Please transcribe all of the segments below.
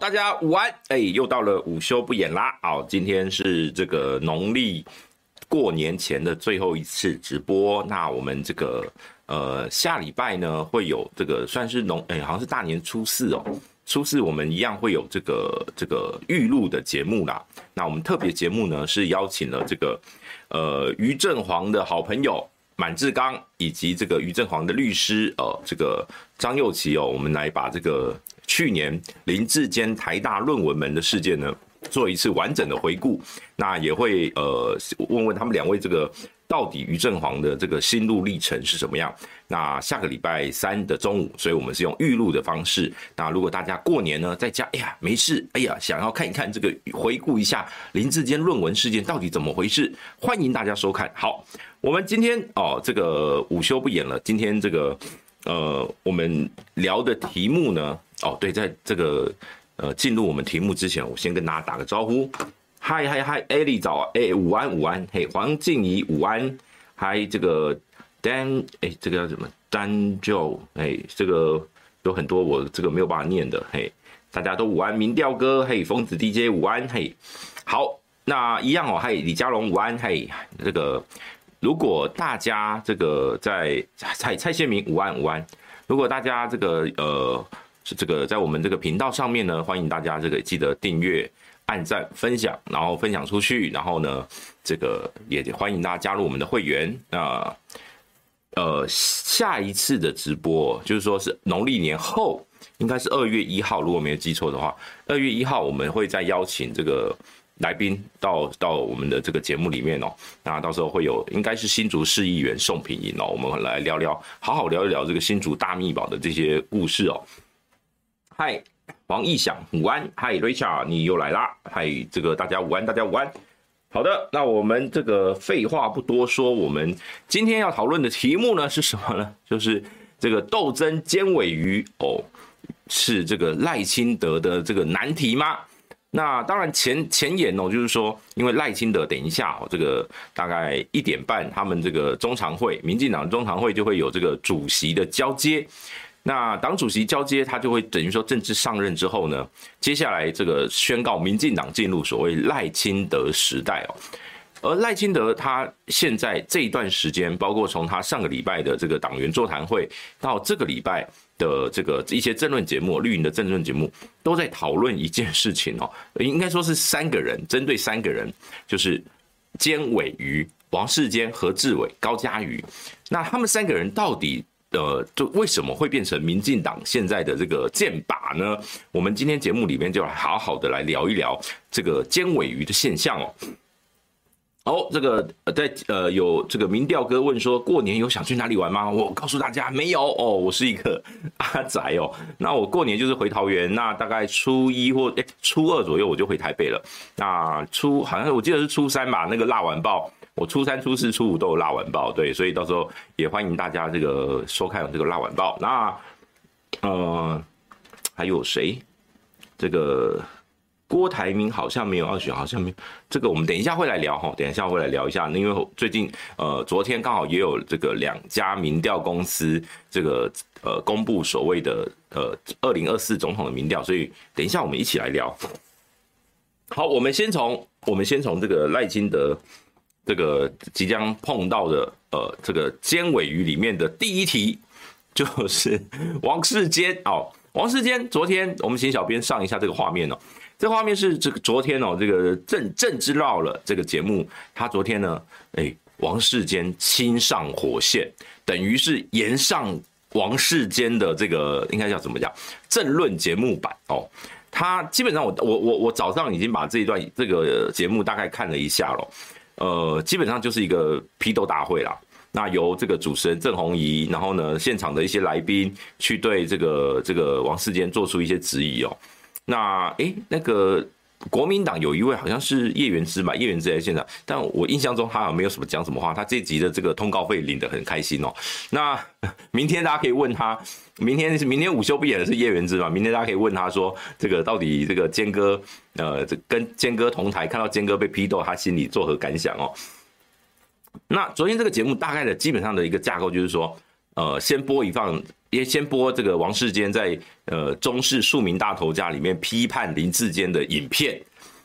大家午安，哎，又到了午休不演啦。好，今天是这个农历过年前的最后一次直播。那我们这个呃下礼拜呢会有这个算是农哎，好像是大年初四哦。初四我们一样会有这个这个预录的节目啦。那我们特别节目呢是邀请了这个呃于正煌的好朋友满志刚，以及这个于正煌的律师呃这个张又棋哦，我们来把这个。去年林志坚台大论文门的事件呢，做一次完整的回顾，那也会呃问问他们两位这个到底于正煌的这个心路历程是什么样。那下个礼拜三的中午，所以我们是用预录的方式。那如果大家过年呢在家，哎呀没事，哎呀想要看一看这个回顾一下林志坚论文事件到底怎么回事，欢迎大家收看。好，我们今天哦这个午休不演了，今天这个呃我们聊的题目呢。哦，对，在这个呃进入我们题目之前，我先跟大家打个招呼，嗨嗨嗨，艾莉早，哎，午安午安，嘿，黄静怡午安，嗨，这个 Dan，哎，这个叫什么？Dan Joe，哎，这个有很多我这个没有办法念的，嘿，大家都午安，民调哥，嘿，疯子 DJ 午安，嘿，好，那一样哦，嘿，李佳龙午安，嘿，这个如果大家这个在蔡蔡先明午安午安，如果大家这个呃。是这个在我们这个频道上面呢，欢迎大家这个记得订阅、按赞、分享，然后分享出去，然后呢，这个也欢迎大家加入我们的会员。那呃，下一次的直播就是说是农历年后，应该是二月一号，如果没有记错的话，二月一号我们会再邀请这个来宾到到我们的这个节目里面哦。那到时候会有应该是新竹市议员宋品莹哦，我们来聊聊，好好聊一聊这个新竹大秘宝的这些故事哦。嗨，黄义祥，午安。嗨，Richard，你又来啦。嗨，这个大家午安，大家午安。好的，那我们这个废话不多说，我们今天要讨论的题目呢是什么呢？就是这个斗争尖尾鱼哦，是这个赖清德的这个难题吗？那当然前前言哦，就是说，因为赖清德等一下哦，这个大概一点半，他们这个中常会，民进党中常会就会有这个主席的交接。那党主席交接，他就会等于说正式上任之后呢，接下来这个宣告民进党进入所谓赖清德时代哦。而赖清德他现在这一段时间，包括从他上个礼拜的这个党员座谈会，到这个礼拜的这个一些政论节目、绿营的政论节目，都在讨论一件事情哦，应该说是三个人针对三个人，就是尖尾鱼王世坚、何志伟、高嘉瑜，那他们三个人到底？呃，就为什么会变成民进党现在的这个剑靶呢？我们今天节目里面就好好的来聊一聊这个尖尾鱼的现象哦。哦，这个在呃有这个民调哥问说，过年有想去哪里玩吗？我告诉大家没有哦，我是一个阿宅哦。那我过年就是回桃园，那大概初一或诶初二左右我就回台北了。那初好像我记得是初三吧，那个辣完爆。我初三、初四、初五都有辣晚报，对，所以到时候也欢迎大家这个收看这个辣晚报。那呃，还有谁？这个郭台铭好像没有要选，好像没有。这个我们等一下会来聊哈，等一下会来聊一下。因为最近呃，昨天刚好也有这个两家民调公司这个呃公布所谓的呃二零二四总统的民调，所以等一下我们一起来聊。好，我们先从我们先从这个赖清德。这个即将碰到的呃，这个尖尾鱼里面的第一题就是王世坚。哦，王世坚，昨天我们请小编上一下这个画面哦，这画面是这个昨天哦，这个政政治绕了这个节目，他昨天呢，哎，王世坚亲上火线，等于是延上王世坚的这个应该叫怎么讲政论节目版哦，他基本上我我我我早上已经把这一段这个节目大概看了一下了。呃，基本上就是一个批斗大会啦。那由这个主持人郑红怡，然后呢，现场的一些来宾去对这个这个王世坚做出一些质疑哦。那诶，那个。国民党有一位好像是叶元之吧，叶元之在现场，但我印象中他好像没有什么讲什么话，他这集的这个通告费领得很开心哦。那 明天大家可以问他，明天是明天午休不演的是叶元之嘛？明天大家可以问他说，这个到底这个坚哥，呃，这跟坚哥同台，看到坚哥被批斗，他心里作何感想哦？那昨天这个节目大概的基本上的一个架构就是说，呃，先播一放。也先播这个王世坚在呃中视庶民大头家里面批判林志坚的影片，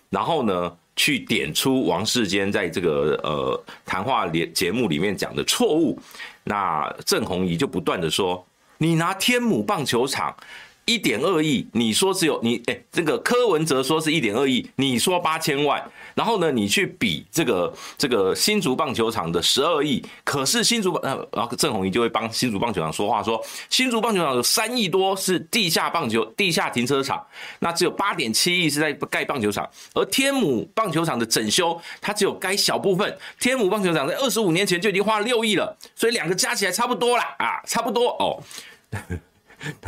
然后呢去点出王世坚在这个呃谈话连节目里面讲的错误，那郑弘仪就不断的说，你拿天母棒球场。一点二亿，你说只有你哎、这个柯文哲说是一点二亿，你说八千万，然后呢，你去比这个这个新竹棒球场的十二亿，可是新竹呃，然后郑弘仪就会帮新竹棒球场说话说，说新竹棒球场有三亿多是地下棒球地下停车场，那只有八点七亿是在盖棒球场，而天母棒球场的整修，它只有该小部分，天母棒球场在二十五年前就已经花了六亿了，所以两个加起来差不多啦啊，差不多哦。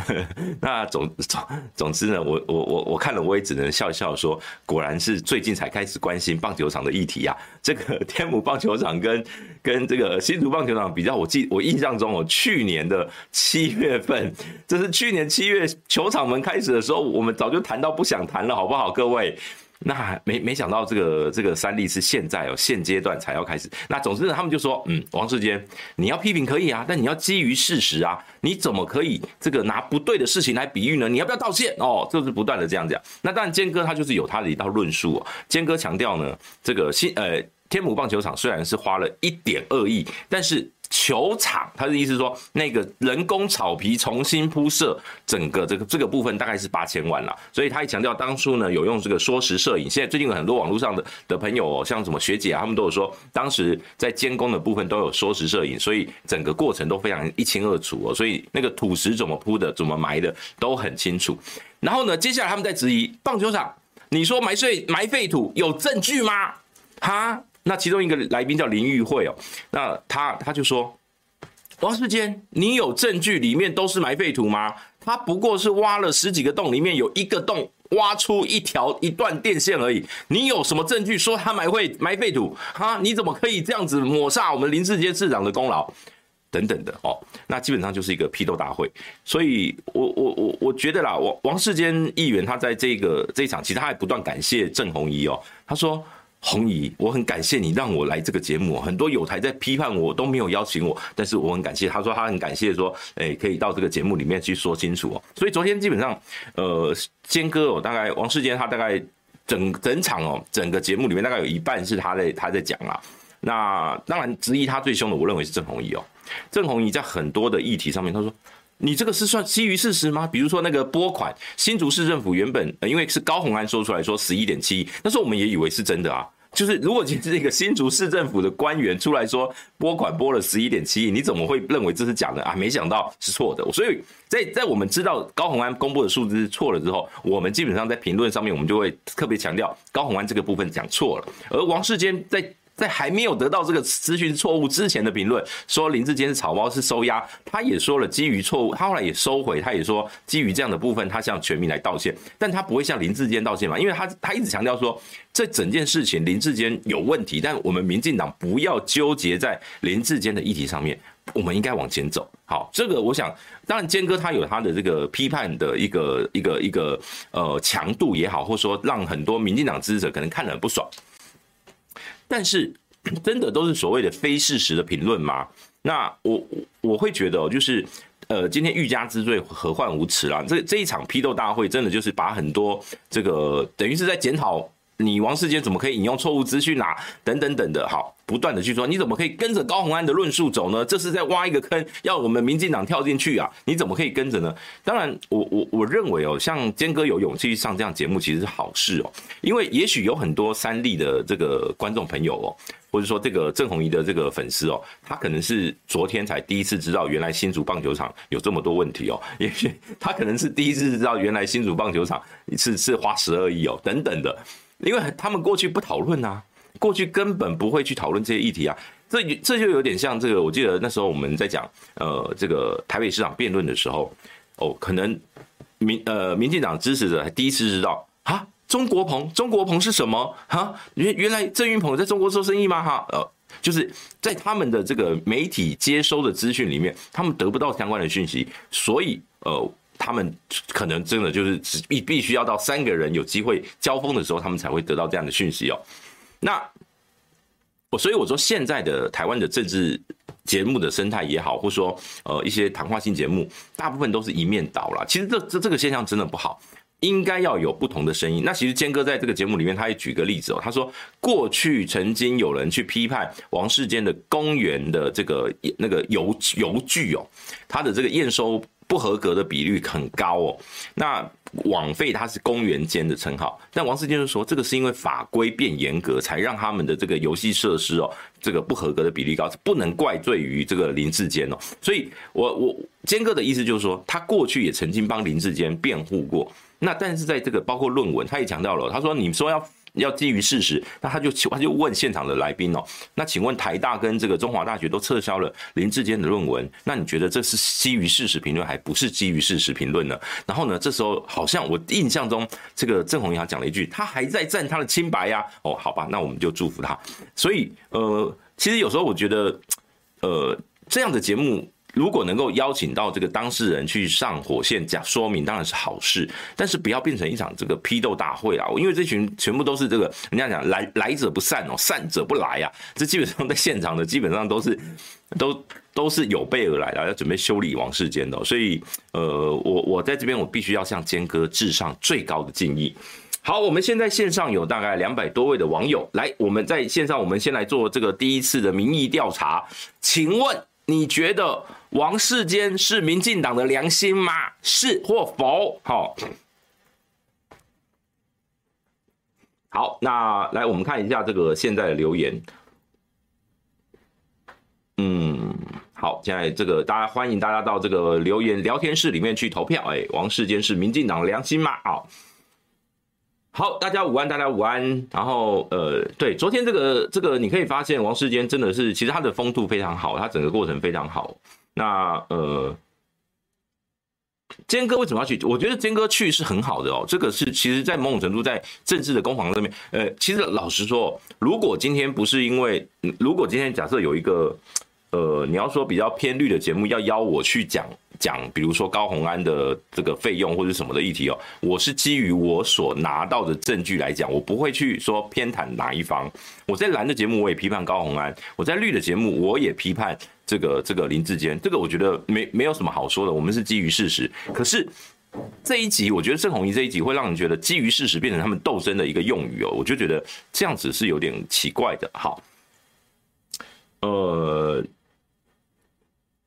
那总总总之呢，我我我我看了，我也只能笑笑说，果然是最近才开始关心棒球场的议题啊。这个 天母棒球场跟跟这个新竹棒球场比较，我记我印象中我，去年的七月份，这是去年七月球场门开始的时候，我们早就谈到不想谈了，好不好，各位？那没没想到这个这个三立是现在哦，现阶段才要开始。那总之呢，他们就说，嗯，王世坚，你要批评可以啊，但你要基于事实啊，你怎么可以这个拿不对的事情来比喻呢？你要不要道歉哦？就是不断的这样讲。那当然，坚哥他就是有他的一套论述哦。坚哥强调呢，这个新呃天母棒球场虽然是花了一点二亿，但是。球场，他的意思是说，那个人工草皮重新铺设，整个这个这个部分大概是八千万了。所以他也强调，当初呢有用这个缩时摄影。现在最近有很多网络上的的朋友，哦，像什么学姐啊，他们都有说，当时在监工的部分都有缩时摄影，所以整个过程都非常一清二楚哦。所以那个土石怎么铺的，怎么埋的都很清楚。然后呢，接下来他们在质疑棒球场，你说埋碎埋废土有证据吗？哈？那其中一个来宾叫林玉慧哦，那他他就说，王世坚，你有证据里面都是埋废土吗？他不过是挖了十几个洞，里面有一个洞挖出一条一段电线而已。你有什么证据说他埋会埋废土？哈，你怎么可以这样子抹煞我们林世坚市长的功劳？等等的哦，那基本上就是一个批斗大会。所以我我我我觉得啦，王王世坚议员他在这个这一场，其实他还不断感谢郑弘仪哦，他说。洪仪，我很感谢你让我来这个节目。很多友台在批判我，都没有邀请我，但是我很感谢。他说他很感谢，说，哎，可以到这个节目里面去说清楚哦。所以昨天基本上，呃，坚哥哦，大概王世坚他大概整整场哦，整个节目里面大概有一半是他在他在讲啊。那当然质疑他最凶的，我认为是郑弘仪哦。郑弘仪在很多的议题上面，他说。你这个是算基于事实吗？比如说那个拨款，新竹市政府原本因为是高虹安说出来说十一点七亿，那时候我们也以为是真的啊。就是如果你是这个新竹市政府的官员出来说拨款拨了十一点七亿，你怎么会认为这是假的啊？没想到是错的。所以在在我们知道高虹安公布的数字是错了之后，我们基本上在评论上面我们就会特别强调高虹安这个部分讲错了，而王世坚在。在还没有得到这个资讯错误之前的评论，说林志坚是草包是收押，他也说了基于错误，他后来也收回，他也说基于这样的部分，他向全民来道歉，但他不会向林志坚道歉嘛，因为他他一直强调说，这整件事情林志坚有问题，但我们民进党不要纠结在林志坚的议题上面，我们应该往前走。好，这个我想，当然坚哥他有他的这个批判的一个一个一个呃强度也好，或者说让很多民进党支持者可能看得很不爽。但是，真的都是所谓的非事实的评论吗？那我我会觉得，就是呃，今天欲加之罪，何患无辞啦。这这一场批斗大会，真的就是把很多这个等于是在检讨。你王世坚怎么可以引用错误资讯啊？等等等的，好，不断的去说，你怎么可以跟着高虹安的论述走呢？这是在挖一个坑，要我们民进党跳进去啊？你怎么可以跟着呢？当然，我我我认为哦，像坚哥有勇气上这样节目，其实是好事哦，因为也许有很多三立的这个观众朋友哦，或者说这个郑弘仪的这个粉丝哦，他可能是昨天才第一次知道原来新竹棒球场有这么多问题哦，也许他可能是第一次知道原来新竹棒球场是是花十二亿哦，等等的。因为他们过去不讨论啊，过去根本不会去讨论这些议题啊，这这就有点像这个。我记得那时候我们在讲呃这个台北市长辩论的时候，哦，可能民呃民进党支持者还第一次知道啊，中国鹏，中国鹏是什么哈？原原来郑云鹏在中国做生意吗？哈，呃，就是在他们的这个媒体接收的资讯里面，他们得不到相关的讯息，所以呃。他们可能真的就是只必必须要到三个人有机会交锋的时候，他们才会得到这样的讯息哦。那我所以我说，现在的台湾的政治节目的生态也好，或说呃一些谈话性节目，大部分都是一面倒啦。其实这这这个现象真的不好。应该要有不同的声音。那其实坚哥在这个节目里面，他也举个例子哦，他说过去曾经有人去批判王世坚的公园的这个那个游游具哦，他的这个验收不合格的比率很高哦。那网费它是公园间的称号，但王世坚就说这个是因为法规变严格，才让他们的这个游戏设施哦，这个不合格的比例高，不能怪罪于这个林志坚哦。所以我我坚哥的意思就是说，他过去也曾经帮林志坚辩护过。那但是在这个包括论文，他也强调了，他说你说要要基于事实，那他就他就问现场的来宾哦，那请问台大跟这个中华大学都撤销了林志坚的论文，那你觉得这是基于事实评论，还不是基于事实评论呢？然后呢，这时候好像我印象中这个郑弘仪讲了一句，他还在赞他的清白呀，哦，好吧，那我们就祝福他。所以呃，其实有时候我觉得，呃，这样的节目。如果能够邀请到这个当事人去上火线讲说明，当然是好事，但是不要变成一场这个批斗大会啊！因为这群全部都是这个人家讲来来者不善哦，善者不来啊！这基本上在现场的基本上都是 都都是有备而来的，要准备修理王世坚的，所以呃，我我在这边我必须要向坚哥致上最高的敬意。好，我们现在线上有大概两百多位的网友，来，我们在线上，我们先来做这个第一次的民意调查，请问你觉得？王世坚是民进党的良心吗？是或否？好，好，那来我们看一下这个现在的留言。嗯，好，现在这个大家欢迎大家到这个留言聊天室里面去投票。哎，王世坚是民进党的良心吗？好。好，大家午安，大家午安。然后，呃，对，昨天这个这个，你可以发现王世坚真的是，其实他的风度非常好，他整个过程非常好。那呃，坚哥为什么要去？我觉得坚哥去是很好的哦。这个是其实，在某种程度，在政治的攻防上面，呃，其实老实说，如果今天不是因为，如果今天假设有一个。呃，你要说比较偏绿的节目要邀我去讲讲，比如说高虹安的这个费用或者什么的议题哦，我是基于我所拿到的证据来讲，我不会去说偏袒哪一方。我在蓝的节目我也批判高虹安，我在绿的节目我也批判这个这个林志坚，这个我觉得没没有什么好说的，我们是基于事实。可是这一集，我觉得郑弘仪这一集会让人觉得基于事实变成他们斗争的一个用语哦，我就觉得这样子是有点奇怪的。好，呃。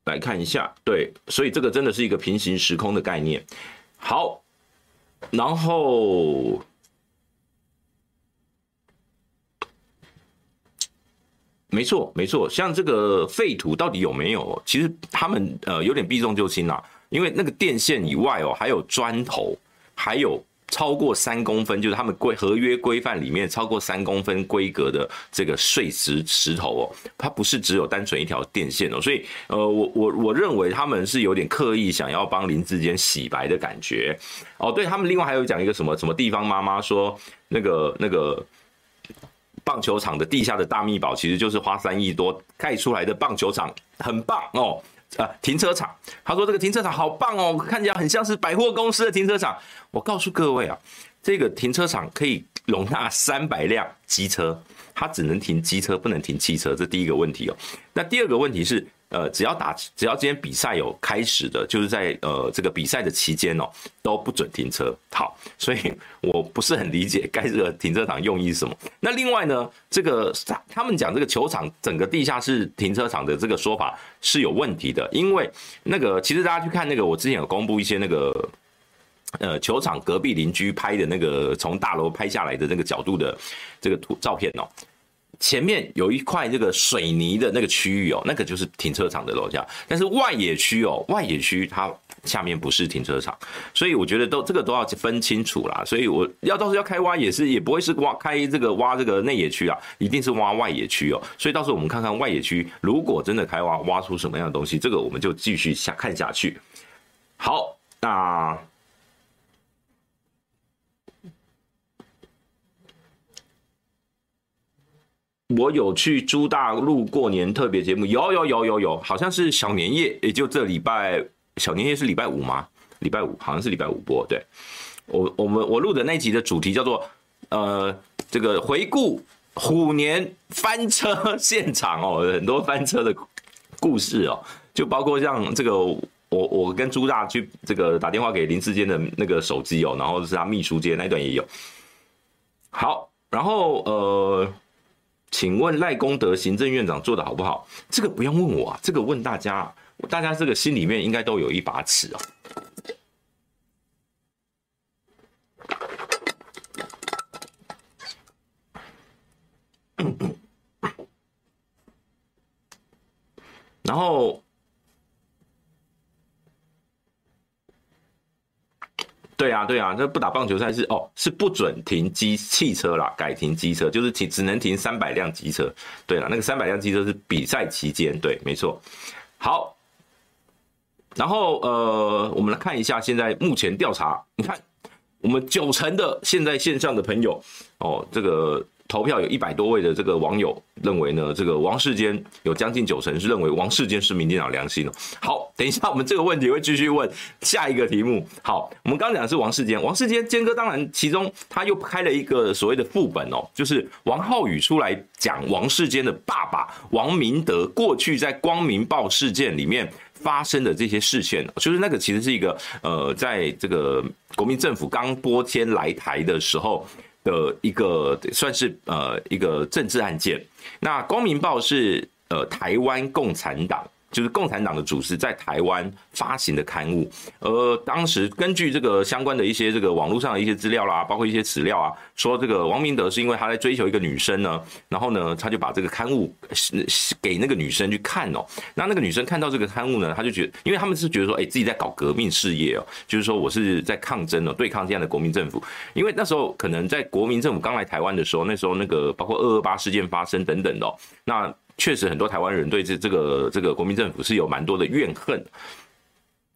来看一下，对，所以这个真的是一个平行时空的概念。好，然后没错没错，像这个废土到底有没有？其实他们呃有点避重就轻啦，因为那个电线以外哦，还有砖头，还有。超过三公分，就是他们规合约规范里面超过三公分规格的这个碎石石头哦，它不是只有单纯一条电线哦，所以呃，我我我认为他们是有点刻意想要帮林志坚洗白的感觉哦。对，他们另外还有讲一个什么什么地方妈妈说那个那个棒球场的地下的大秘宝，其实就是花三亿多盖出来的棒球场，很棒哦。呃，停车场，他说这个停车场好棒哦，看起来很像是百货公司的停车场。我告诉各位啊，这个停车场可以容纳三百辆机车，它只能停机车，不能停汽车，这第一个问题哦。那第二个问题是。呃，只要打，只要今天比赛有开始的，就是在呃这个比赛的期间哦，都不准停车。好，所以我不是很理解该这个停车场用意是什么。那另外呢，这个他们讲这个球场整个地下室停车场的这个说法是有问题的，因为那个其实大家去看那个，我之前有公布一些那个呃球场隔壁邻居拍的那个从大楼拍下来的那个角度的这个图照片哦。前面有一块这个水泥的那个区域哦，那个就是停车场的楼下。但是外野区哦，外野区它下面不是停车场，所以我觉得都这个都要分清楚啦。所以我要到时候要开挖也是也不会是挖开这个挖这个内野区啊，一定是挖外野区哦。所以到时候我们看看外野区，如果真的开挖挖出什么样的东西，这个我们就继续下看下去。好，那。我有去朱大陆过年特别节目，有有有有有，好像是小年夜，也就这礼拜，小年夜是礼拜五吗？礼拜五好像是礼拜五播，对，我我们我录的那集的主题叫做呃，这个回顾虎年翻车现场哦，很多翻车的故事哦，就包括像这个，我我跟朱大去这个打电话给林志坚的那个手机哦，然后是他秘书接那段也有。好，然后呃，请问赖功德行政院长做的好不好？这个不用问我啊，这个问大家，大家这个心里面应该都有一把尺哦。然后，对啊，对啊，那不打棒球赛是哦，是不准停机汽车啦，改停机车，就是停只能停三百辆机车。对了，那个三百辆机车是比赛期间，对，没错。好，然后呃，我们来看一下现在目前调查，你看我们九成的现在线上的朋友哦，这个。投票有一百多位的这个网友认为呢，这个王世坚有将近九成是认为王世坚是民进党良心哦。好，等一下我们这个问题会继续问下一个题目。好，我们刚讲的是王世坚，王世坚坚哥当然其中他又开了一个所谓的副本哦，就是王浩宇出来讲王世坚的爸爸王明德过去在光明报事件里面发生的这些事件，就是那个其实是一个呃，在这个国民政府刚播迁来台的时候。的一个算是呃一个政治案件，那光明报是呃台湾共产党。就是共产党的组织在台湾发行的刊物，而当时根据这个相关的一些这个网络上的一些资料啦，包括一些史料啊，说这个王明德是因为他在追求一个女生呢，然后呢，他就把这个刊物给那个女生去看哦，那那个女生看到这个刊物呢，他就觉得，因为他们是觉得说，哎，自己在搞革命事业哦，就是说我是在抗争哦，对抗这样的国民政府，因为那时候可能在国民政府刚来台湾的时候，那时候那个包括二二八事件发生等等的哦，那。确实，很多台湾人对这这个这个国民政府是有蛮多的怨恨。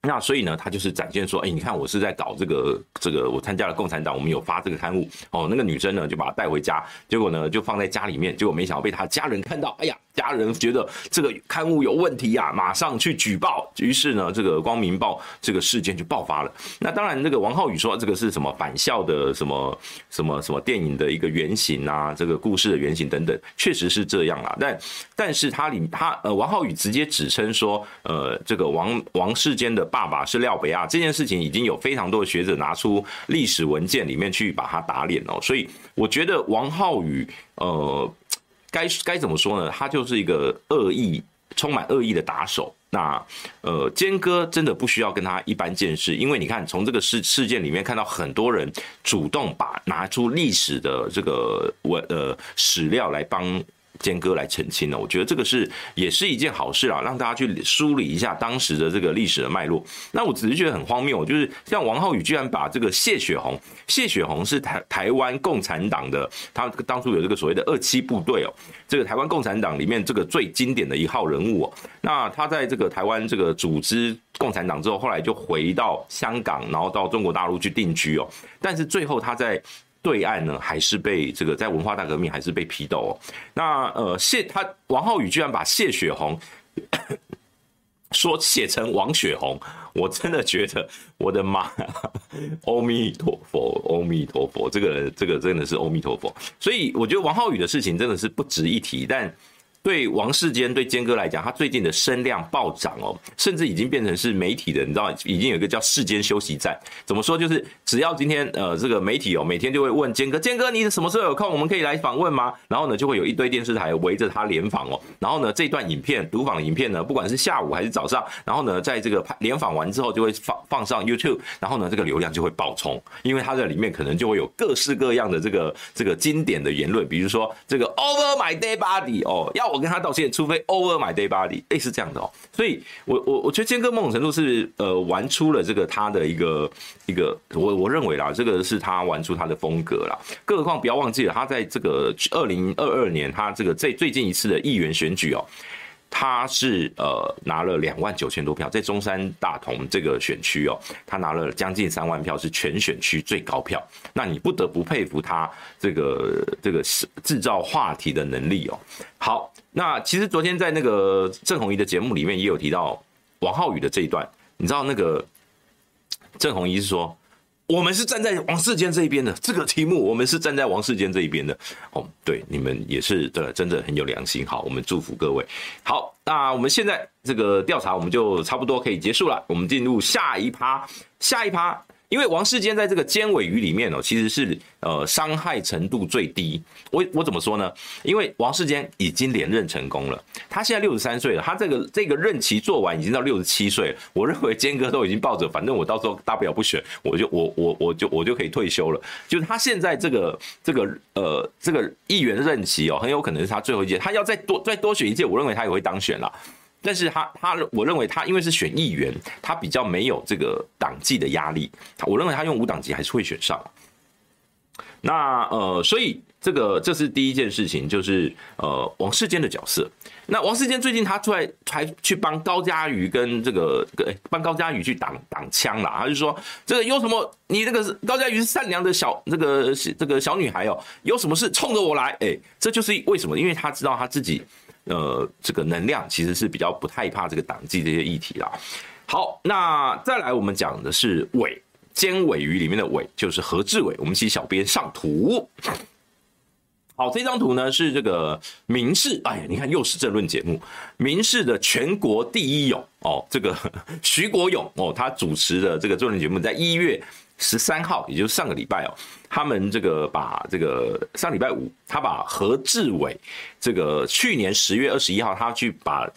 那所以呢，他就是展现说，哎，你看我是在搞这个这个，我参加了共产党，我们有发这个刊物哦。那个女生呢，就把它带回家，结果呢，就放在家里面，结果没想到被他家人看到，哎呀。家人觉得这个刊物有问题啊，马上去举报。于是呢，这个光明报这个事件就爆发了。那当然，这个王浩宇说这个是什么返校的什么什么什么电影的一个原型啊，这个故事的原型等等，确实是这样啊。但但是他里他呃，王浩宇直接指称说，呃，这个王王世坚的爸爸是廖北亚这件事情，已经有非常多的学者拿出历史文件里面去把他打脸哦。所以我觉得王浩宇呃。该该怎么说呢？他就是一个恶意、充满恶意的打手。那呃，坚哥真的不需要跟他一般见识，因为你看，从这个事事件里面看到很多人主动把拿出历史的这个文呃史料来帮。坚哥来澄清了，我觉得这个是也是一件好事啊，让大家去梳理一下当时的这个历史的脉络。那我只是觉得很荒谬，就是像王浩宇居然把这个谢雪红，谢雪红是台台湾共产党的，他当初有这个所谓的二七部队哦，这个台湾共产党里面这个最经典的一号人物哦。那他在这个台湾这个组织共产党之后，后来就回到香港，然后到中国大陆去定居哦。但是最后他在。对岸呢，还是被这个在文化大革命还是被批斗哦。那呃谢他王浩宇居然把谢雪红 说写成王雪红，我真的觉得我的妈呀！阿弥陀佛，阿弥陀佛，这个这个真的是阿弥陀佛。所以我觉得王浩宇的事情真的是不值一提，但。对王世坚，对坚哥来讲，他最近的声量暴涨哦，甚至已经变成是媒体的，你知道，已经有一个叫世间休息站。怎么说？就是只要今天呃这个媒体哦，每天就会问坚哥，坚哥你什么时候有空？我们可以来访问吗？然后呢，就会有一堆电视台围着他联访哦。然后呢，这段影片读访的影片呢，不管是下午还是早上，然后呢，在这个联访完之后，就会放放上 YouTube，然后呢，这个流量就会爆冲，因为他在里面可能就会有各式各样的这个这个经典的言论，比如说这个 Over my dead body 哦，要。我跟他道歉，除非偶尔买 Day body，类似这样的哦。所以我，我我我觉得坚哥某种程度是呃玩出了这个他的一个一个，我我认为啦，这个是他玩出他的风格啦。更何况不要忘记了，他在这个二零二二年，他这个最最近一次的议员选举哦。他是呃拿了两万九千多票，在中山大同这个选区哦，他拿了将近三万票，是全选区最高票。那你不得不佩服他这个这个制造话题的能力哦。好，那其实昨天在那个郑弘仪的节目里面也有提到王浩宇的这一段，你知道那个郑弘仪是说。我们是站在王世坚这一边的。这个题目，我们是站在王世坚这一边的。哦，对，你们也是的，真的很有良心。好，我们祝福各位。好，那我们现在这个调查，我们就差不多可以结束了。我们进入下一趴，下一趴。因为王世坚在这个尖尾鱼里面哦，其实是呃伤害程度最低。我我怎么说呢？因为王世坚已经连任成功了，他现在六十三岁了，他这个这个任期做完已经到六十七岁了。我认为坚哥都已经抱着，反正我到时候大不了不选，我就我我我就我就可以退休了。就是他现在这个这个呃这个议员任期哦，很有可能是他最后一届，他要再多再多选一届，我认为他也会当选了。但是他他我认为他因为是选议员，他比较没有这个党纪的压力，我认为他用无党籍还是会选上。那呃，所以这个这是第一件事情，就是呃王世坚的角色。那王世坚最近他出来还去帮高嘉瑜跟这个帮高嘉瑜去挡挡枪了，他就说这个有什么你这个高嘉瑜是善良的小这个这个小女孩哦，有什么事冲着我来，哎，这就是为什么，因为他知道他自己。呃，这个能量其实是比较不太怕这个党纪这些议题啦。好，那再来我们讲的是尾尖尾鱼里面的尾，就是何志伟。我们请小编上图。好，这张图呢是这个民视，哎呀，你看又是政论节目，民视的全国第一勇哦，这个 徐国勇哦，他主持的这个政论节目，在一月。十三号，也就是上个礼拜哦，他们这个把这个上礼拜五，他把何志伟这个去年十月二十一号，他去把。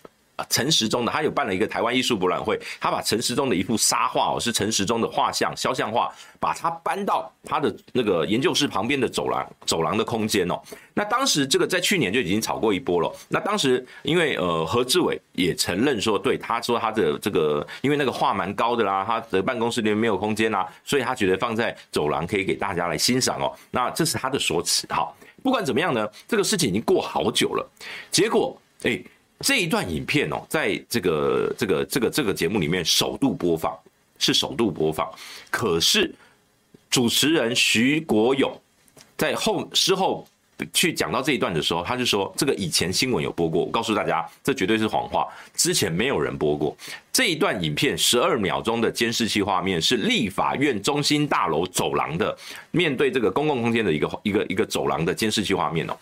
陈时中的他有办了一个台湾艺术博览会，他把陈时中的一幅沙画哦，是陈时中的画像肖像画，把它搬到他的那个研究室旁边的走廊走廊的空间哦。那当时这个在去年就已经炒过一波了。那当时因为呃何志伟也承认说，对他说他的这个因为那个画蛮高的啦，他的办公室里面没有空间啦，所以他觉得放在走廊可以给大家来欣赏哦。那这是他的说辞。好，不管怎么样呢，这个事情已经过好久了，结果哎。这一段影片哦，在这个这个这个这个节目里面首度播放，是首度播放。可是主持人徐国勇在后事后去讲到这一段的时候，他就说：“这个以前新闻有播过，我告诉大家，这绝对是谎话。之前没有人播过这一段影片，十二秒钟的监视器画面是立法院中心大楼走廊的，面对这个公共空间的一个一个一个走廊的监视器画面哦，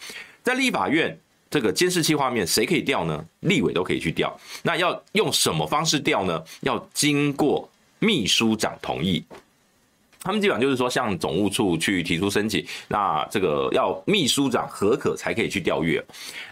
在立法院。”这个监视器画面谁可以调呢？立委都可以去调。那要用什么方式调呢？要经过秘书长同意。他们基本上就是说，向总务处去提出申请，那这个要秘书长核可才可以去调阅。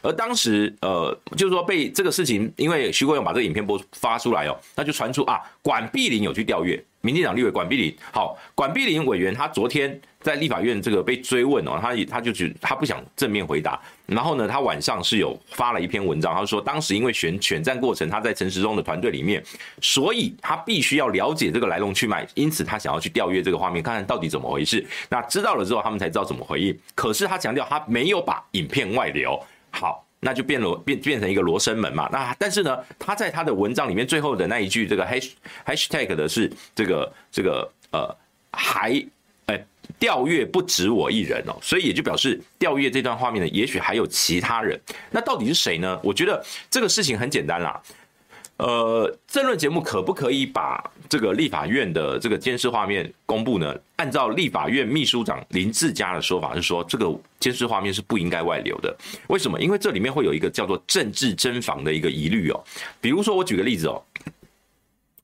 而当时，呃，就是说被这个事情，因为徐国勇把这个影片播发出来哦，那就传出啊，管碧玲有去调阅。民进党立委管碧玲，好，管碧玲委员他昨天在立法院这个被追问哦，他也他就去他不想正面回答，然后呢，他晚上是有发了一篇文章，他说当时因为选选战过程他在陈时中的团队里面，所以他必须要了解这个来龙去脉，因此他想要去调阅这个画面，看看到底怎么回事。那知道了之后，他们才知道怎么回应。可是他强调他没有把影片外流，好。那就变了，变变成一个罗生门嘛。那但是呢，他在他的文章里面最后的那一句，这个 hash hashtag 的是这个这个呃还哎调阅不止我一人哦，所以也就表示调阅这段画面呢，也许还有其他人。那到底是谁呢？我觉得这个事情很简单啦。呃，政论节目可不可以把这个立法院的这个监视画面公布呢？按照立法院秘书长林志嘉的说法是说，这个监视画面是不应该外流的。为什么？因为这里面会有一个叫做政治侦防的一个疑虑哦。比如说，我举个例子哦，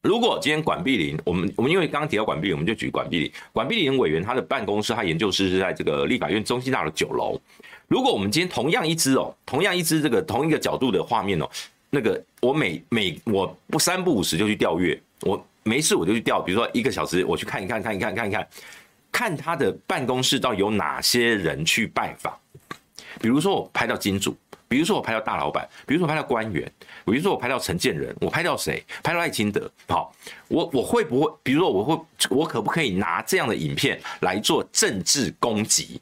如果今天管碧玲，我们我们因为刚提到管碧林，我们就举管碧玲。管碧玲委员他的办公室、他研究室是在这个立法院中心大楼九楼。如果我们今天同样一支哦，同样一支这个同一个角度的画面哦。那个我每每我不三不五时就去调阅，我没事我就去调，比如说一个小时我去看一看看一看看一看，看他的办公室到底有哪些人去拜访，比如说我拍到金主，比如说我拍到大老板，比如说拍到官员，比如说我拍到陈建仁，我拍到谁？拍到赖清德。好，我我会不会？比如说我会，我可不可以拿这样的影片来做政治攻击？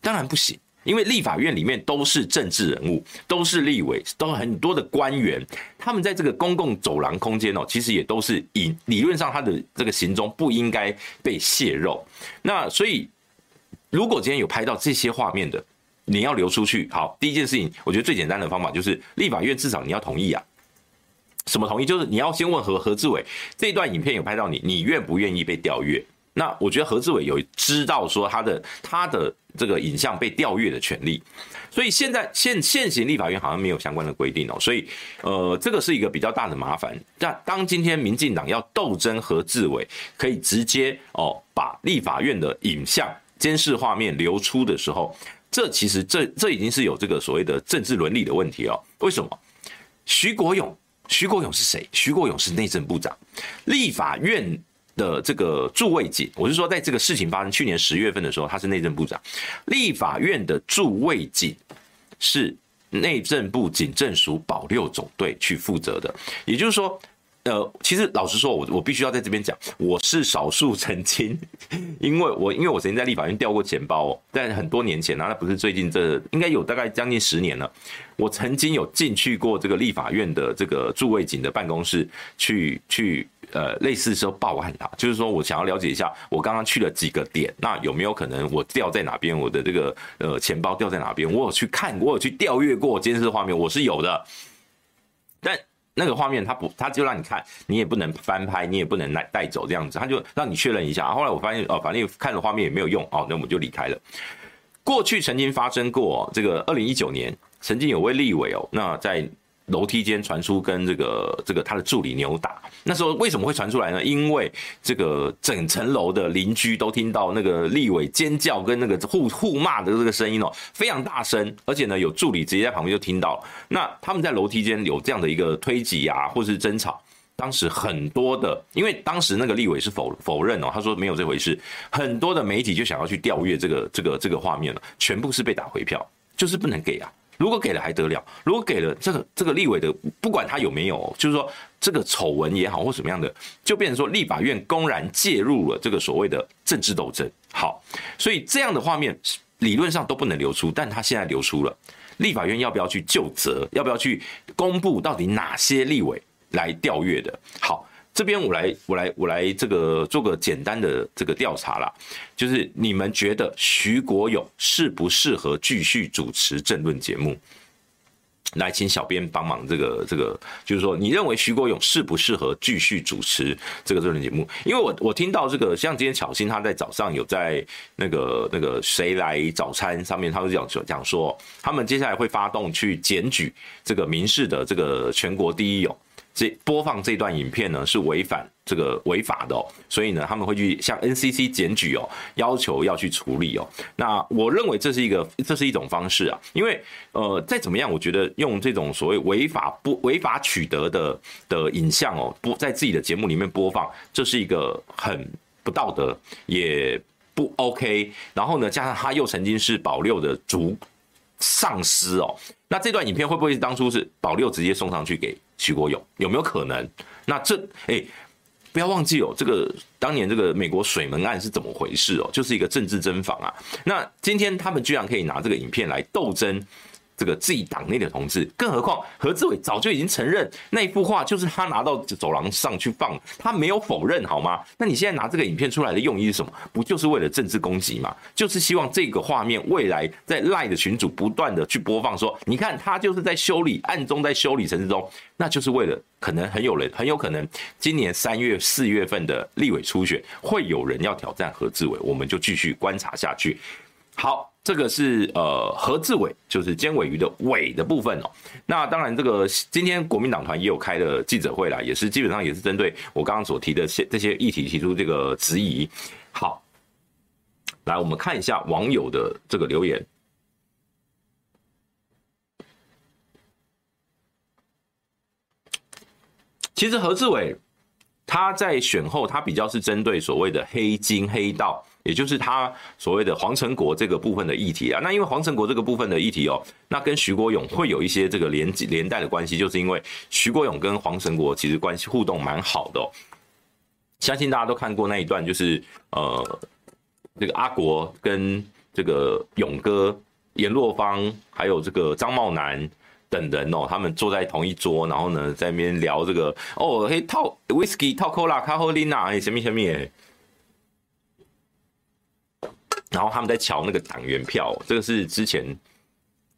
当然不行。因为立法院里面都是政治人物，都是立委，都很多的官员，他们在这个公共走廊空间哦，其实也都是以理论上他的这个行踪不应该被泄露。那所以，如果今天有拍到这些画面的，你要流出去，好，第一件事情，我觉得最简单的方法就是立法院至少你要同意啊。什么同意？就是你要先问何何志伟，这段影片有拍到你，你愿不愿意被调阅？那我觉得何志伟有知道说他的他的这个影像被调阅的权利，所以现在现现行立法院好像没有相关的规定哦，所以呃这个是一个比较大的麻烦。但当今天民进党要斗争何志伟，可以直接哦把立法院的影像监视画面流出的时候，这其实这这已经是有这个所谓的政治伦理的问题哦。为什么？徐国勇，徐国勇是谁？徐国勇是内政部长，立法院。的这个驻卫警，我是说，在这个事情发生去年十月份的时候，他是内政部长，立法院的驻卫警是内政部警政署保六总队去负责的，也就是说。呃，其实老实说，我我必须要在这边讲，我是少数曾经，因为我因为我曾经在立法院调过钱包哦，但很多年前啊，那不是最近这应该有大概将近十年了，我曾经有进去过这个立法院的这个驻卫警的办公室去去呃类似说报案啊，就是说我想要了解一下，我刚刚去了几个点，那有没有可能我掉在哪边，我的这个呃钱包掉在哪边，我有去看，我有去调阅过监视画面，我是有的，但。那个画面他不，他就让你看，你也不能翻拍，你也不能带带走这样子，他就让你确认一下。后来我发现哦，反正看了画面也没有用哦，那我们就离开了。过去曾经发生过这个二零一九年，曾经有位立委哦，那在。楼梯间传出跟这个这个他的助理扭打，那时候为什么会传出来呢？因为这个整层楼的邻居都听到那个立委尖叫跟那个互互骂的这个声音哦，非常大声，而且呢有助理直接在旁边就听到。那他们在楼梯间有这样的一个推挤啊，或是争吵，当时很多的，因为当时那个立委是否否认哦，他说没有这回事，很多的媒体就想要去调阅这个这个这个画面了，全部是被打回票，就是不能给啊。如果给了还得了？如果给了这个这个立委的，不管他有没有，就是说这个丑闻也好或什么样的，就变成说立法院公然介入了这个所谓的政治斗争。好，所以这样的画面理论上都不能流出，但他现在流出了，立法院要不要去就责？要不要去公布到底哪些立委来调阅的？好。这边我来，我来，我来这个做个简单的这个调查啦，就是你们觉得徐国勇适不适合继续主持政论节目？来，请小编帮忙，这个这个就是说，你认为徐国勇适不适合继续主持这个政论节目？因为我我听到这个，像今天巧芯他在早上有在那个那个谁来早餐上面，他会讲讲说，他们接下来会发动去检举这个民视的这个全国第一勇。这播放这段影片呢，是违反这个违法的哦，所以呢他们会去向 NCC 检举哦，要求要去处理哦。那我认为这是一个这是一种方式啊，因为呃再怎么样，我觉得用这种所谓违法不违法取得的的影像哦，播在自己的节目里面播放，这是一个很不道德也不 OK。然后呢，加上他又曾经是保六的主上司哦，那这段影片会不会当初是保六直接送上去给？徐国勇有没有可能？那这哎、不要忘记哦，这个当年这个美国水门案是怎么回事哦？就是一个政治争访啊。那今天他们居然可以拿这个影片来斗争。这个自己党内的同志，更何况何志伟早就已经承认那一幅画就是他拿到走廊上去放，他没有否认好吗？那你现在拿这个影片出来的用意是什么？不就是为了政治攻击吗？就是希望这个画面未来在赖的群组不断的去播放，说你看他就是在修理，暗中在修理陈时中，那就是为了可能很有人很有可能今年三月四月份的立委初选会有人要挑战何志伟，我们就继续观察下去。好。这个是呃何志伟，就是尖尾鱼的尾的部分哦。那当然，这个今天国民党团也有开的记者会啦，也是基本上也是针对我刚刚所提的些这些议题提出这个质疑。好，来我们看一下网友的这个留言。其实何志伟他在选后，他比较是针对所谓的黑金黑道。也就是他所谓的黄成国这个部分的议题啊，那因为黄成国这个部分的议题哦，那跟徐国勇会有一些这个连连带的关系，就是因为徐国勇跟黄成国其实关系互动蛮好的，相信大家都看过那一段，就是呃，这个阿国跟这个勇哥、颜若芳，还有这个张茂南等人哦，他们坐在同一桌，然后呢在那边聊这个哦，嘿套 whisky 套 cola 卡喝琳娜，哎，什么什么哎。然后他们在乔那个党员票，这个是之前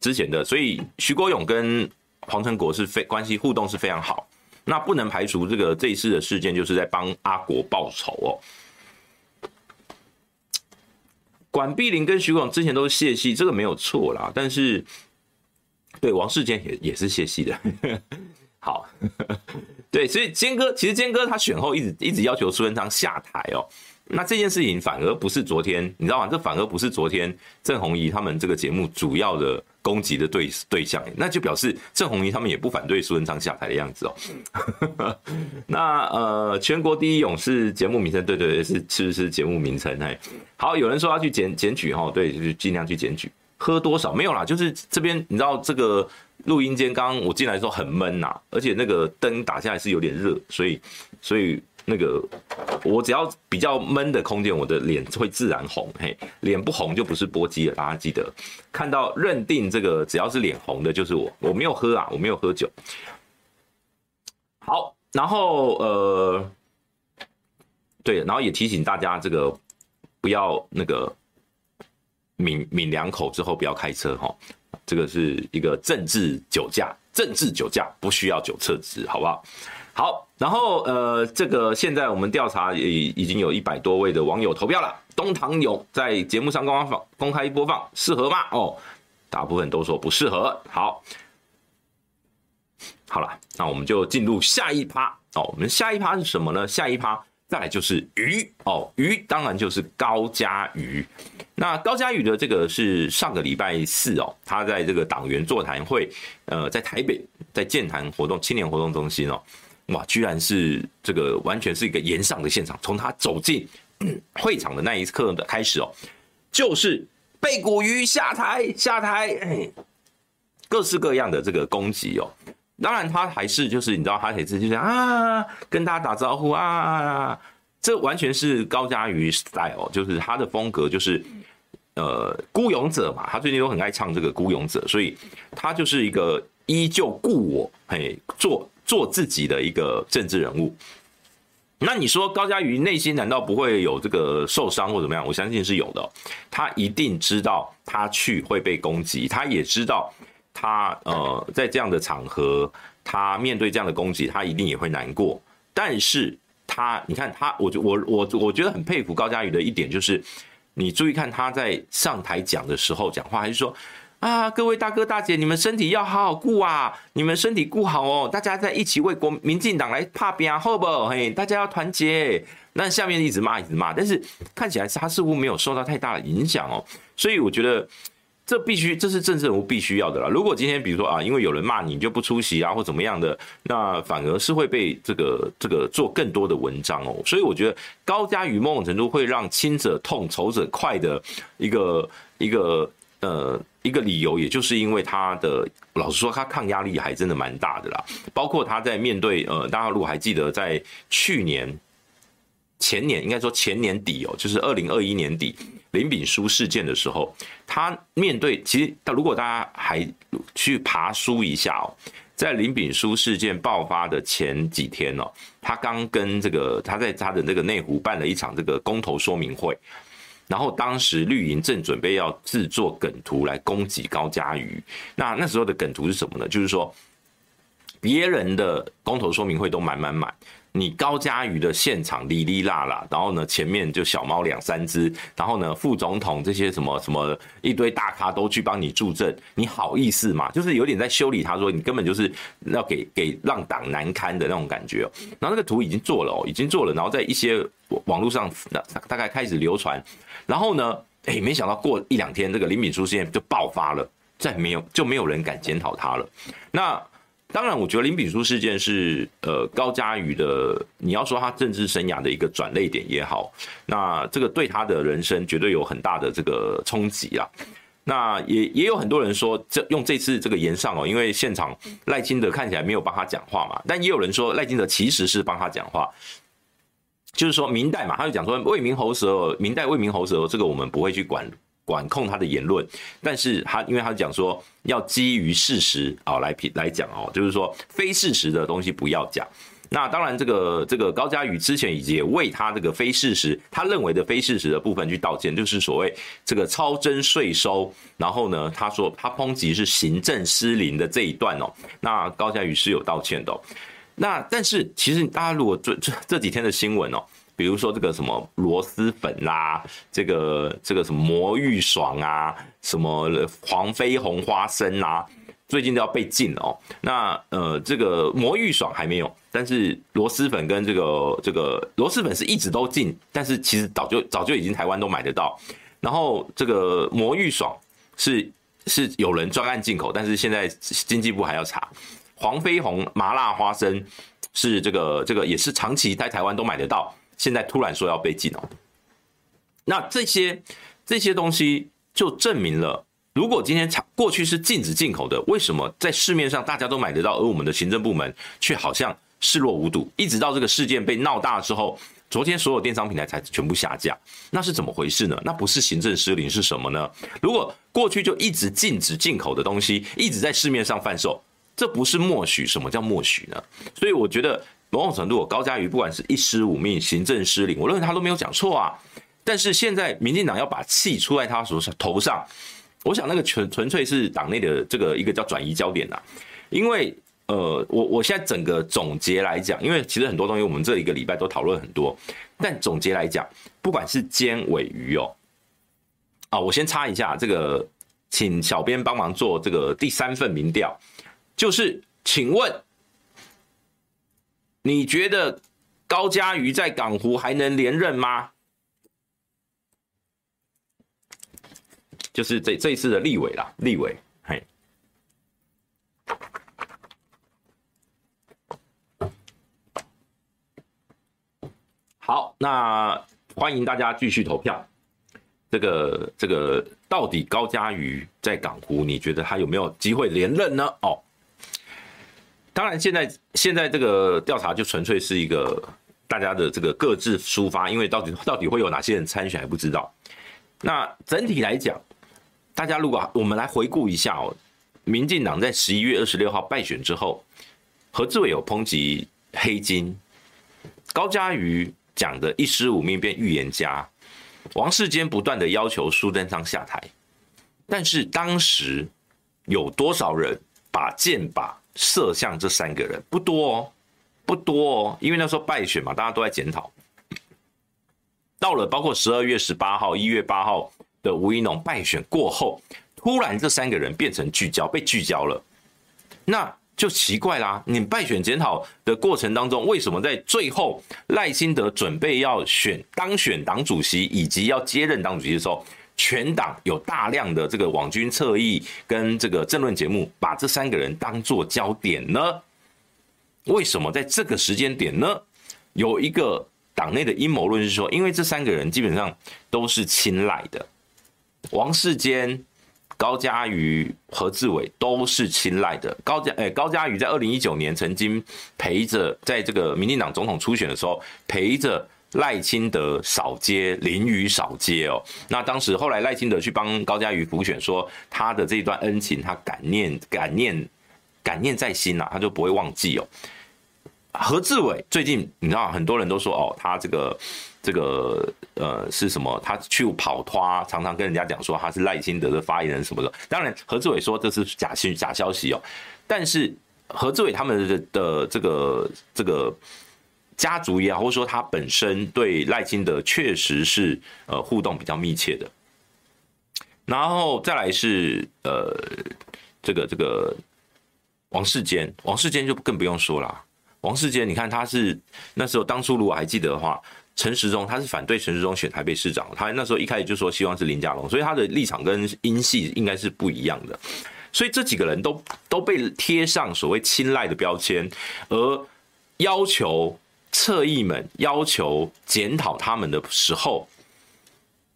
之前的，所以徐国勇跟黄成国是非关系互动是非常好。那不能排除这个这一次的事件就是在帮阿国报仇哦。管碧玲跟许广之前都是谢系，这个没有错啦。但是，对王世坚也也是谢系的。好，对，所以坚哥其实坚哥他选后一直一直要求苏贞昌下台哦。那这件事情反而不是昨天，你知道吗？这反而不是昨天郑红仪他们这个节目主要的攻击的对对象，那就表示郑红仪他们也不反对苏贞昌下台的样子哦。那呃，全国第一勇士节目名称，对对对，是是不是节目名称？哎，好，有人说要去检检举哈，对，就是尽量去检举。喝多少没有啦，就是这边你知道这个录音间刚刚我进来的时候很闷呐，而且那个灯打下来是有点热，所以所以。那个，我只要比较闷的空间，我的脸会自然红。嘿，脸不红就不是播机了，大家记得。看到认定这个，只要是脸红的，就是我。我没有喝啊，我没有喝酒。好，然后呃，对，然后也提醒大家，这个不要那个抿抿两口之后不要开车哈。这个是一个政治酒驾，政治酒驾不需要酒测值，好不好？好，然后呃，这个现在我们调查也已经有一百多位的网友投票了。东堂勇在节目上公开放公开播放，适合吗？哦，大部分都说不适合。好，好了，那我们就进入下一趴哦。我们下一趴是什么呢？下一趴再来就是鱼哦，鱼当然就是高嘉瑜。那高嘉瑜的这个是上个礼拜四哦，他在这个党员座谈会，呃，在台北在健谈活动青年活动中心哦。哇，居然是这个完全是一个炎上的现场。从他走进 会场的那一刻的开始哦，就是背骨瑜下台下台，各式各样的这个攻击哦。当然，他还是就是你知道，他还是就是啊，跟大家打招呼啊，这完全是高嘉瑜 style，就是他的风格就是呃孤勇者嘛。他最近都很爱唱这个孤勇者，所以他就是一个依旧故我嘿做。做自己的一个政治人物，那你说高嘉瑜内心难道不会有这个受伤或怎么样？我相信是有的。他一定知道他去会被攻击，他也知道他呃在这样的场合，他面对这样的攻击，他一定也会难过。但是他你看他，我我我我觉得很佩服高嘉瑜的一点就是，你注意看他在上台讲的时候讲话，还是说。啊，各位大哥大姐，你们身体要好好顾啊！你们身体顾好哦，大家在一起为国民进党来打拼，好不？嘿，大家要团结。那下面一直骂，一直骂，但是看起来他似乎没有受到太大的影响哦。所以我觉得这必须，这是政治人物必须要的啦。如果今天比如说啊，因为有人骂你，你就不出席啊，或怎么样的，那反而是会被这个这个做更多的文章哦。所以我觉得高嘉瑜某种程度会让亲者痛，仇者快的一个一个呃。一个理由，也就是因为他的，老实说，他抗压力还真的蛮大的啦。包括他在面对，呃，大家如果还记得，在去年、前年，应该说前年底哦，就是二零二一年底林炳书事件的时候，他面对，其实，他如果大家还去爬书一下哦，在林炳书事件爆发的前几天哦，他刚跟这个他在他的那个内湖办了一场这个公投说明会。然后当时绿营正准备要制作梗图来攻击高嘉瑜，那那时候的梗图是什么呢？就是说别人的公投说明会都满满满，你高嘉瑜的现场哩哩啦啦，然后呢前面就小猫两三只，然后呢副总统这些什么什么一堆大咖都去帮你助阵，你好意思吗？就是有点在修理他说你根本就是要给给让党难堪的那种感觉。然后那个图已经做了哦，已经做了，然后在一些网络上大概开始流传。然后呢，哎，没想到过一两天，这个林炳书事件就爆发了，再没有就没有人敢检讨他了。那当然，我觉得林炳书事件是呃高嘉瑜的，你要说他政治生涯的一个转捩点也好，那这个对他的人生绝对有很大的这个冲击啊。那也也有很多人说，这用这次这个言上哦，因为现场赖清德看起来没有帮他讲话嘛，但也有人说赖清德其实是帮他讲话。就是说明代嘛，他就讲说为民喉舌，明代为民喉舌，这个我们不会去管管控他的言论，但是他因为他讲说要基于事实啊来评来讲哦，就是说非事实的东西不要讲。那当然这个这个高嘉瑜之前也为他这个非事实，他认为的非事实的部分去道歉，就是所谓这个超征税收，然后呢他说他抨击是行政失灵的这一段哦，那高嘉瑜是有道歉的。那但是其实大家如果这这这几天的新闻哦，比如说这个什么螺蛳粉啦，这个这个什么魔芋爽啊，什么黄飞鸿花生啊，最近都要被禁哦。那呃，这个魔芋爽还没有，但是螺蛳粉跟这个这个螺蛳粉是一直都禁，但是其实早就早就已经台湾都买得到。然后这个魔芋爽是是有人专案进口，但是现在经济部还要查。黄飞鸿麻辣花生是这个这个也是长期在台湾都买得到，现在突然说要被禁哦。那这些这些东西就证明了，如果今天过去是禁止进口的，为什么在市面上大家都买得到，而我们的行政部门却好像视若无睹？一直到这个事件被闹大之后。昨天所有电商平台才全部下架，那是怎么回事呢？那不是行政失灵是什么呢？如果过去就一直禁止进口的东西一直在市面上贩售，这不是默许？什么叫默许呢？所以我觉得某种程度，高嘉瑜不管是一失五命、行政失灵，我认为他都没有讲错啊。但是现在民进党要把气出在他手上头上，我想那个纯纯粹是党内的这个一个叫转移焦点呐，因为。呃，我我现在整个总结来讲，因为其实很多东西我们这一个礼拜都讨论很多，但总结来讲，不管是尖尾鱼哦，啊，我先插一下这个，请小编帮忙做这个第三份民调，就是请问，你觉得高嘉瑜在港湖还能连任吗？就是这这一次的立委啦，立委。嘿好，那欢迎大家继续投票。这个这个，到底高嘉瑜在港湖，你觉得他有没有机会连任呢？哦，当然，现在现在这个调查就纯粹是一个大家的这个各自抒发，因为到底到底会有哪些人参选还不知道。那整体来讲，大家如果我们来回顾一下哦，民进党在十一月二十六号败选之后，何志伟有抨击黑金，高嘉瑜。讲的一失五命变预言家，王世坚不断的要求苏贞昌下台，但是当时有多少人把剑靶射向这三个人？不多哦，不多哦，因为那时候败选嘛，大家都在检讨。到了包括十二月十八号、一月八号的吴怡农败选过后，突然这三个人变成聚焦，被聚焦了。那。就奇怪啦，你败选检讨的过程当中，为什么在最后赖清德准备要选当选党主席以及要接任党主席的时候，全党有大量的这个网军侧翼跟这个政论节目，把这三个人当做焦点呢？为什么在这个时间点呢？有一个党内的阴谋论是说，因为这三个人基本上都是亲赖的，王世坚。高嘉瑜、何志伟都是亲赖的。高嘉诶，高嘉瑜在二零一九年曾经陪着，在这个民进党总统初选的时候，陪着赖清德扫街，淋雨扫街哦。那当时后来赖清德去帮高嘉瑜补选，说他的这段恩情，他感念感念感念在心呐、啊，他就不会忘记哦。何志伟最近你知道，很多人都说哦，他这个。这个呃是什么？他去跑拖，常常跟人家讲说他是赖清德的发言人什么的。当然，何志伟说这是假信假消息哦。但是何志伟他们的的这个这个家族也好，或者说他本身对赖清德确实是呃互动比较密切的。然后再来是呃这个这个王世坚，王世坚就更不用说了。王世坚，你看他是那时候当初如果还记得的话。陈时中他是反对陈时中选台北市长，他那时候一开始就说希望是林佳龙，所以他的立场跟英系应该是不一样的，所以这几个人都都被贴上所谓亲赖的标签，而要求侧翼们要求检讨他们的时候，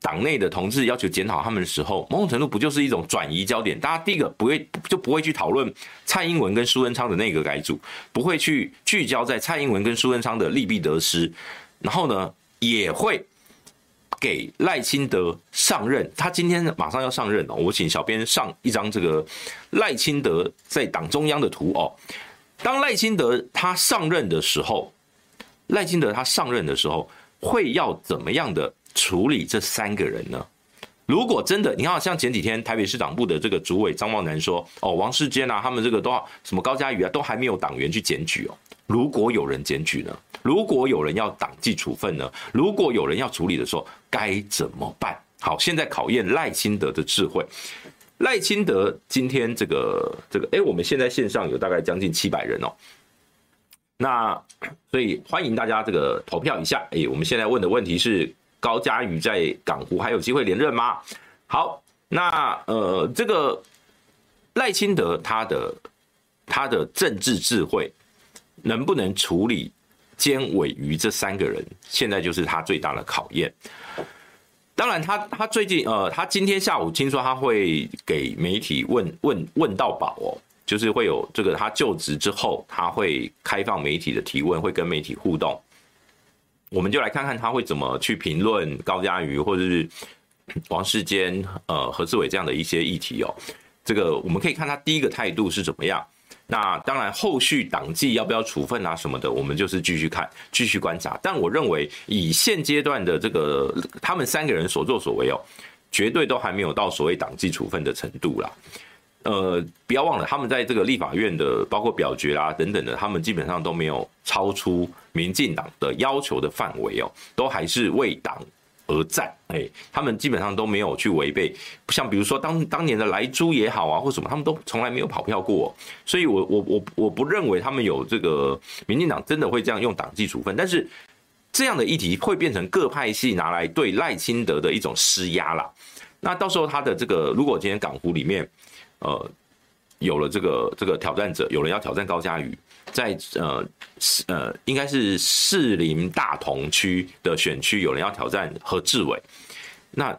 党内的同志要求检讨他们的时候，某种程度不就是一种转移焦点？大家第一个不会就不会去讨论蔡英文跟苏贞昌的内阁改组，不会去聚焦在蔡英文跟苏贞昌的利弊得失。然后呢，也会给赖清德上任。他今天马上要上任哦，我请小编上一张这个赖清德在党中央的图哦。当赖清德他上任的时候，赖清德他上任的时候会要怎么样的处理这三个人呢？如果真的，你看，像前几天台北市党部的这个主委张茂南说，哦，王世坚啊，他们这个都什么高嘉瑜啊，都还没有党员去检举哦。如果有人检举呢？如果有人要党纪处分呢？如果有人要处理的时候，该怎么办？好，现在考验赖清德的智慧。赖清德今天这个这个，哎，我们现在线上有大概将近七百人哦。那 所以欢迎大家这个投票一下。哎，我们现在问的问题是：高嘉瑜在港湖还有机会连任吗？好，那呃，这个赖清德他的他的政治智慧能不能处理监委余这三个人，现在就是他最大的考验。当然他，他他最近呃，他今天下午听说他会给媒体问问问到饱哦，就是会有这个他就职之后，他会开放媒体的提问，会跟媒体互动。我们就来看看他会怎么去评论高嘉瑜或者是王世坚、呃何志伟这样的一些议题哦。这个我们可以看他第一个态度是怎么样。那当然，后续党纪要不要处分啊什么的，我们就是继续看，继续观察。但我认为，以现阶段的这个他们三个人所作所为哦，绝对都还没有到所谓党纪处分的程度啦。呃，不要忘了，他们在这个立法院的包括表决啦等等的，他们基本上都没有超出民进党的要求的范围哦，都还是为党。而战，哎，他们基本上都没有去违背，像比如说当当年的莱猪也好啊，或什么，他们都从来没有跑票过，所以我我我我不认为他们有这个民进党真的会这样用党纪处分，但是这样的议题会变成各派系拿来对赖清德的一种施压啦。那到时候他的这个，如果今天港湖里面，呃，有了这个这个挑战者，有人要挑战高嘉瑜。在呃呃，应该是士林大同区的选区，有人要挑战何志伟，那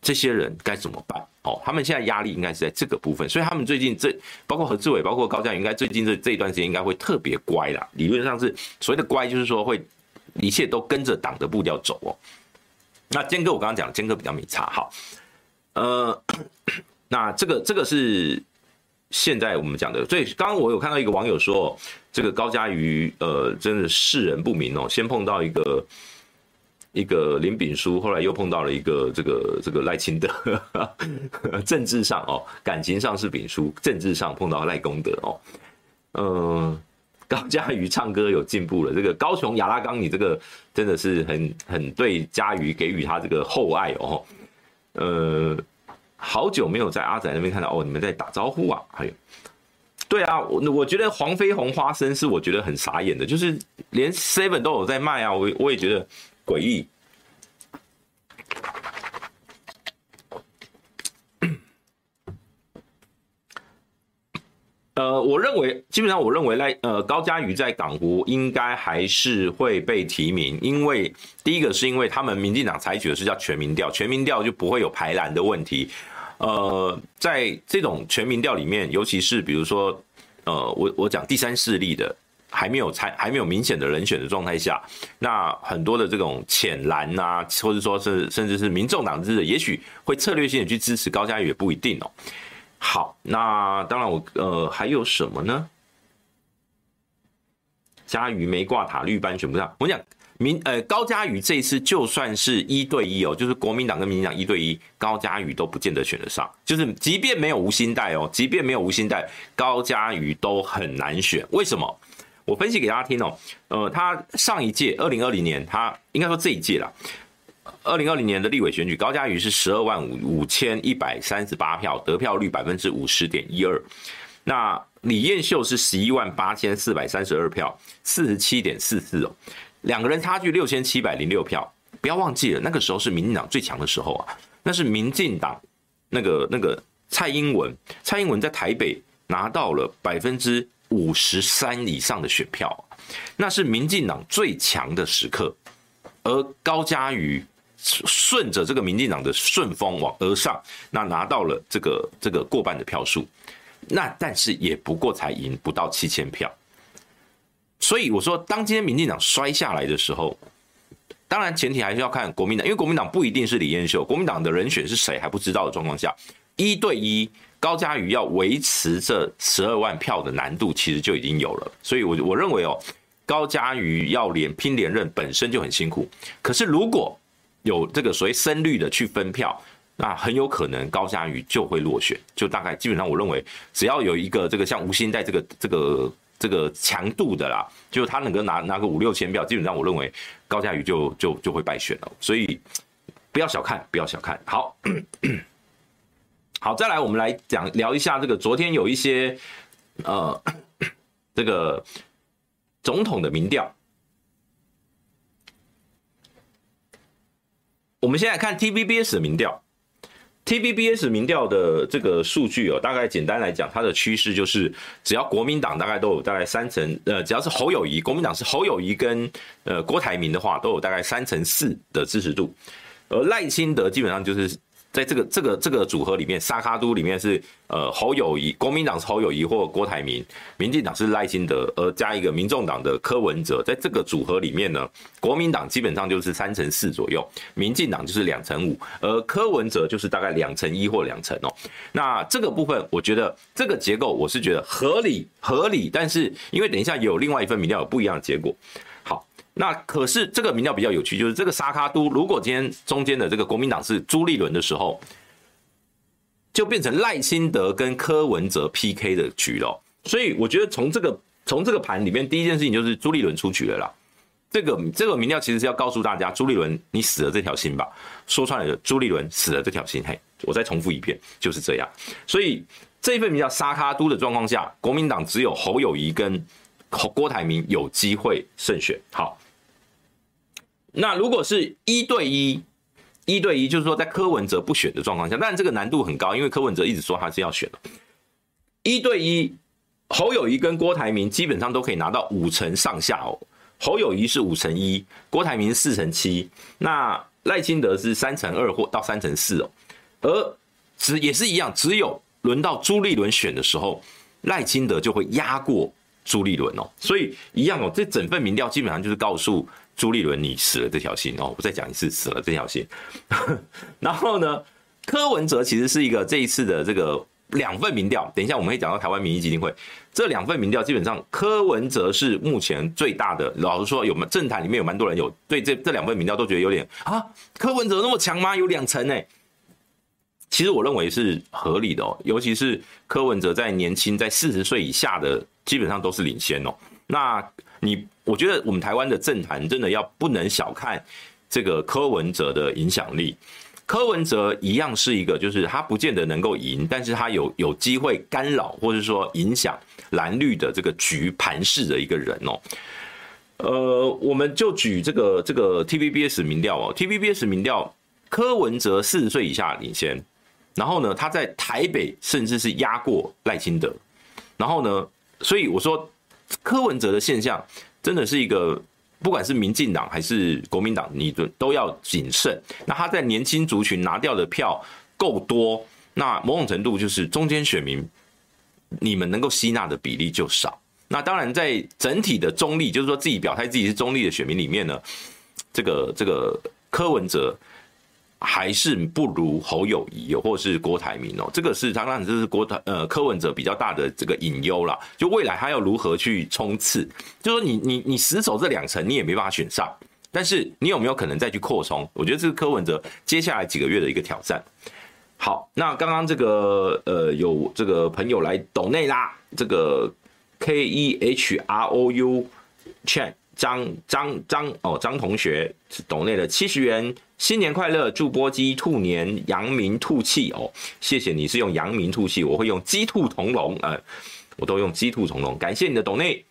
这些人该怎么办？哦，他们现在压力应该是在这个部分，所以他们最近这包括何志伟，包括高嘉瑜，应该最近这这一段时间应该会特别乖啦。理论上是所谓的乖，就是说会一切都跟着党的步调走哦。那坚哥，我刚刚讲，坚哥比较没差，好，呃，那这个这个是。现在我们讲的，所以刚刚我有看到一个网友说，这个高嘉瑜，呃，真的世人不明哦，先碰到一个一个林炳书，后来又碰到了一个这个这个赖清德，政治上哦，感情上是炳书，政治上碰到赖公德哦，嗯，高嘉瑜唱歌有进步了，这个高雄亚拉冈，你这个真的是很很对嘉瑜给予他这个厚爱哦，呃。好久没有在阿仔那边看到哦，你们在打招呼啊？还有，对啊，我我觉得黄飞鸿花生是我觉得很傻眼的，就是连 Seven 都有在卖啊，我我也觉得诡异。呃，我认为基本上我认为赖呃高嘉瑜在港湖应该还是会被提名，因为第一个是因为他们民进党采取的是叫全民调，全民调就不会有排蓝的问题。呃，在这种全民调里面，尤其是比如说，呃，我我讲第三势力的还没有参还没有明显的人选的状态下，那很多的这种浅蓝啊，或者说是甚至是民众党支持，也许会策略性的去支持高嘉瑜也不一定哦。好，那当然我呃还有什么呢？嘉瑜没挂塔绿班选不上，我讲。民呃高嘉瑜这一次就算是一对一哦，就是国民党跟民进党一对一，高嘉瑜都不见得选得上。就是即便没有吴欣岱哦，即便没有吴欣岱，高嘉瑜都很难选。为什么？我分析给大家听哦。呃，他上一届二零二零年，他应该说这一届啦，二零二零年的立委选举，高嘉瑜是十二万五五千一百三十八票，得票率百分之五十点一二。那李彦秀是十一万八千四百三十二票，四十七点四四哦。两个人差距六千七百零六票，不要忘记了，那个时候是民进党最强的时候啊，那是民进党那个那个蔡英文，蔡英文在台北拿到了百分之五十三以上的选票，那是民进党最强的时刻，而高嘉瑜顺着这个民进党的顺风往而上，那拿到了这个这个过半的票数，那但是也不过才赢不到七千票。所以我说，当今天民进党摔下来的时候，当然前提还是要看国民党，因为国民党不一定是李彦秀，国民党的人选是谁还不知道的状况下，一对一高嘉瑜要维持这十二万票的难度其实就已经有了。所以，我我认为哦，高嘉瑜要连拼连任本身就很辛苦，可是如果有这个所谓深绿的去分票，那很有可能高嘉瑜就会落选，就大概基本上我认为，只要有一个这个像吴欣在这个这个。这个强度的啦，就他能够拿拿个五六千票，基本上我认为高嘉瑜就就就会败选了，所以不要小看，不要小看。好，好，再来我们来讲聊一下这个昨天有一些呃 这个总统的民调。我们现在看 TVBS 的民调 T B B S 民调的这个数据哦，大概简单来讲，它的趋势就是，只要国民党大概都有大概三成，呃，只要是侯友谊，国民党是侯友谊跟呃郭台铭的话，都有大概三成四的支持度，而赖清德基本上就是。在这个这个这个组合里面，沙卡都里面是呃侯友宜，国民党是侯友宜或郭台铭，民进党是赖清德，而加一个民众党的柯文哲，在这个组合里面呢，国民党基本上就是三成四左右，民进党就是两成五，而柯文哲就是大概两成一或两成哦。那这个部分，我觉得这个结构我是觉得合理合理，但是因为等一下有另外一份民调有不一样的结果。那可是这个民调比较有趣，就是这个沙卡都，如果今天中间的这个国民党是朱立伦的时候，就变成赖清德跟柯文哲 PK 的局了。所以我觉得从这个从这个盘里面，第一件事情就是朱立伦出局了啦。这个这个民调其实是要告诉大家，朱立伦你死了这条心吧。说穿了，朱立伦死了这条心。嘿，我再重复一遍，就是这样。所以这一份名叫沙卡都的状况下，国民党只有侯友谊跟郭台铭有机会胜选。好。那如果是一对一，一对一，就是说在柯文哲不选的状况下，但这个难度很高，因为柯文哲一直说他是要选的。一对一，侯友谊跟郭台铭基本上都可以拿到五成上下哦。侯友谊是五成一，郭台铭四成七，那赖清德是三成二或到三成四哦。而只也是一样，只有轮到朱立伦选的时候，赖清德就会压过朱立伦哦。所以一样哦，这整份民调基本上就是告诉。朱立伦，你死了这条心哦！我再讲一次，死了这条心。然后呢，柯文哲其实是一个这一次的这个两份民调。等一下我们会讲到台湾民意基金会这两份民调，基本上柯文哲是目前最大的。老实说，有政坛里面有蛮多人有对这这两份民调都觉得有点啊，柯文哲那么强吗？有两层哎。其实我认为是合理的哦，尤其是柯文哲在年轻，在四十岁以下的基本上都是领先哦。那你。我觉得我们台湾的政坛真的要不能小看这个柯文哲的影响力。柯文哲一样是一个，就是他不见得能够赢，但是他有有机会干扰或者说影响蓝绿的这个局盘势的一个人哦。呃，我们就举这个这个 TVBS 民调哦，TVBS 民调，柯文哲四十岁以下领先，然后呢，他在台北甚至是压过赖清德，然后呢，所以我说柯文哲的现象。真的是一个，不管是民进党还是国民党，你都都要谨慎。那他在年轻族群拿掉的票够多，那某种程度就是中间选民，你们能够吸纳的比例就少。那当然，在整体的中立，就是说自己表态自己是中立的选民里面呢，这个这个柯文哲。还是不如侯友宜，或是郭台铭哦，这个是当然这是郭台呃柯文哲比较大的这个隐忧啦。就未来他要如何去冲刺，就说你你你死守这两层，你也没办法选上。但是你有没有可能再去扩充？我觉得这是柯文哲接下来几个月的一个挑战。好，那刚刚这个呃有这个朋友来抖内啦，这个 K E H R O U Chain。张张张哦，张同学是抖内的七十元，新年快乐，祝波鸡兔年扬名吐气哦，谢谢你是用扬名吐气，我会用鸡兔同笼，呃，我都用鸡兔同笼，感谢你的抖内。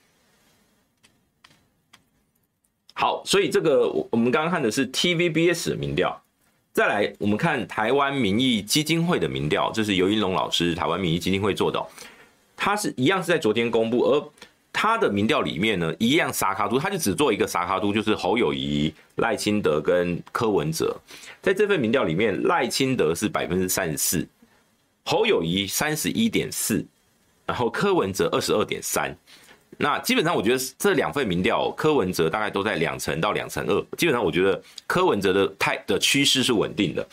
好，所以这个我们刚刚看的是 TVBS 的民调，再来我们看台湾民意基金会的民调，这是游盈隆老师台湾民意基金会做的，他是一样是在昨天公布，而。他的民调里面呢，一样沙卡都，他就只做一个沙卡都，就是侯友宜、赖清德跟柯文哲。在这份民调里面，赖清德是百分之三十四，侯友宜三十一点四，然后柯文哲二十二点三。那基本上我觉得这两份民调，柯文哲大概都在两成到两成二。基本上我觉得柯文哲的态的趋势是稳定的。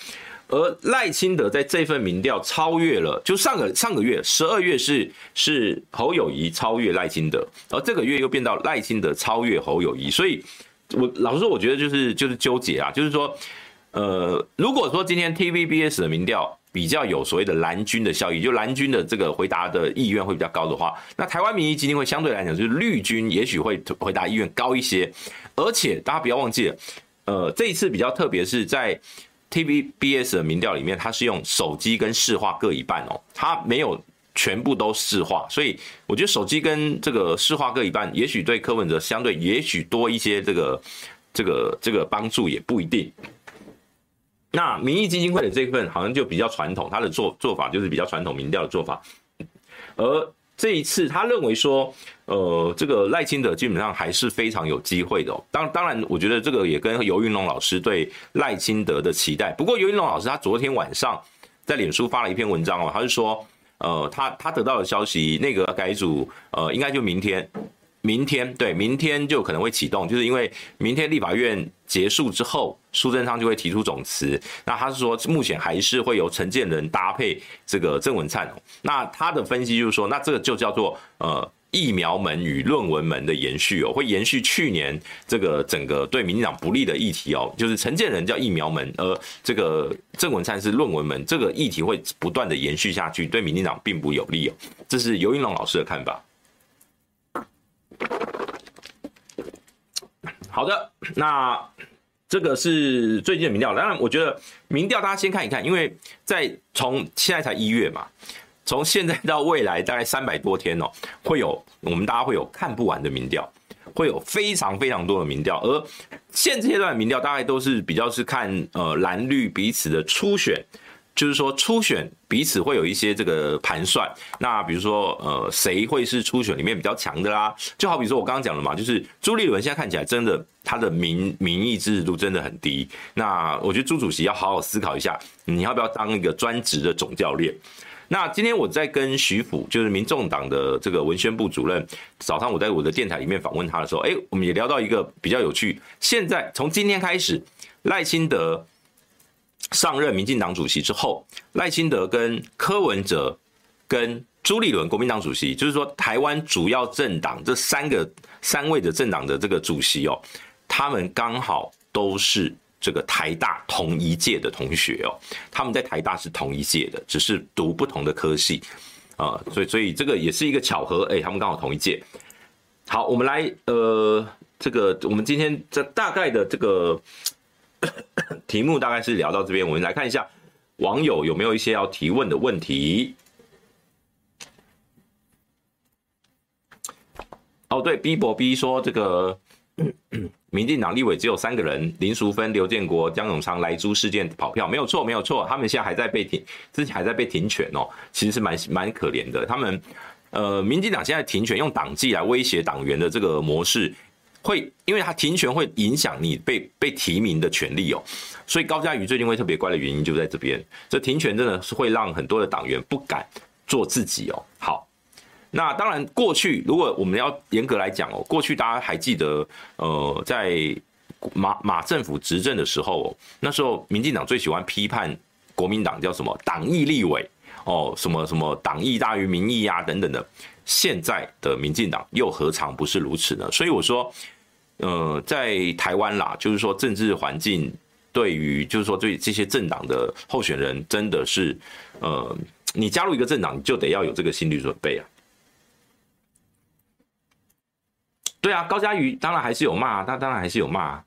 而赖清德在这份民调超越了，就上个上个月十二月是是侯友宜超越赖清德，而这个月又变到赖清德超越侯友宜，所以我老实说，我觉得就是就是纠结啊，就是说，呃，如果说今天 TVBS 的民调比较有所谓的蓝军的效益，就蓝军的这个回答的意愿会比较高的话，那台湾民意基金会相对来讲就是绿军也许会回答意愿高一些。而且大家不要忘记了，呃，这一次比较特别是在 TVBS 的民调里面，它是用手机跟市话各一半哦，它没有全部都市话，所以我觉得手机跟这个市话各一半，也许对柯文哲相对也许多一些这个这个这个帮助也不一定。那民意基金会的这一份好像就比较传统，他的做做法就是比较传统民调的做法。而这一次，他认为说，呃，这个赖清德基本上还是非常有机会的哦。当当然，我觉得这个也跟游云龙老师对赖清德的期待。不过，游云龙老师他昨天晚上在脸书发了一篇文章哦，他是说，呃，他他得到的消息，那个改组，呃，应该就明天。明天对，明天就可能会启动，就是因为明天立法院结束之后，苏贞昌就会提出总辞。那他是说，目前还是会由陈建仁搭配这个郑文灿。那他的分析就是说，那这个就叫做呃疫苗门与论文门的延续哦，会延续去年这个整个对民进党不利的议题哦，就是陈建仁叫疫苗门，而这个郑文灿是论文门，这个议题会不断的延续下去，对民进党并不有利哦。这是游云龙老师的看法。好的，那这个是最近的民调。当然，我觉得民调大家先看一看，因为在从现在才一月嘛，从现在到未来大概三百多天哦，会有我们大家会有看不完的民调，会有非常非常多的民调。而现阶段的民调大概都是比较是看呃蓝绿彼此的初选。就是说初选彼此会有一些这个盘算，那比如说呃谁会是初选里面比较强的啦？就好比说我刚刚讲了嘛，就是朱立伦现在看起来真的他的民民意支持度真的很低，那我觉得朱主席要好好思考一下，你要不要当一个专职的总教练？那今天我在跟徐府，就是民众党的这个文宣部主任，早上我在我的电台里面访问他的时候，哎，我们也聊到一个比较有趣，现在从今天开始，赖清德。上任民进党主席之后，赖清德跟柯文哲、跟朱立伦国民党主席，就是说台湾主要政党这三个三位的政党的这个主席哦，他们刚好都是这个台大同一届的同学哦，他们在台大是同一届的，只是读不同的科系啊，所以所以这个也是一个巧合，哎，他们刚好同一届。好，我们来呃，这个我们今天这大概的这个。题目大概是聊到这边，我们来看一下网友有没有一些要提问的问题。哦，对，B 博 B 说这个民进党立委只有三个人，林淑芬、刘建国、江永昌莱猪事件跑票，没有错，没有错，他们现在还在被停，之前还在被停权哦，其实是蛮蛮可怜的。他们呃，民进党现在停权，用党纪来威胁党员的这个模式。会，因为他停权会影响你被被提名的权利哦，所以高嘉瑜最近会特别乖的原因就在这边。这停权真的是会让很多的党员不敢做自己哦。好，那当然过去如果我们要严格来讲哦，过去大家还记得，呃，在马马政府执政的时候，那时候民进党最喜欢批判国民党叫什么党意立委哦，什么什么党意大于民意啊等等的。现在的民进党又何尝不是如此呢？所以我说，呃，在台湾啦，就是说政治环境对于，就是说对这些政党的候选人，真的是，呃，你加入一个政党，你就得要有这个心理准备啊。对啊，高嘉瑜当然还是有骂，他当然还是有骂，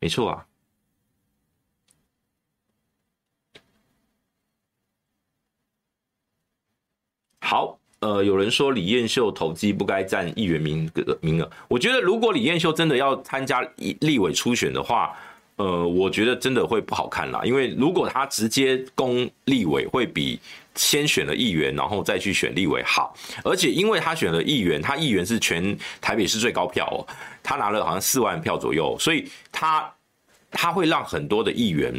没错啊。好。呃，有人说李彦秀投机不该占议员名额名额。我觉得如果李彦秀真的要参加立委初选的话，呃，我觉得真的会不好看啦。因为如果他直接攻立委，会比先选了议员然后再去选立委好。而且因为他选了议员，他议员是全台北市最高票哦，他拿了好像四万票左右，所以他他会让很多的议员。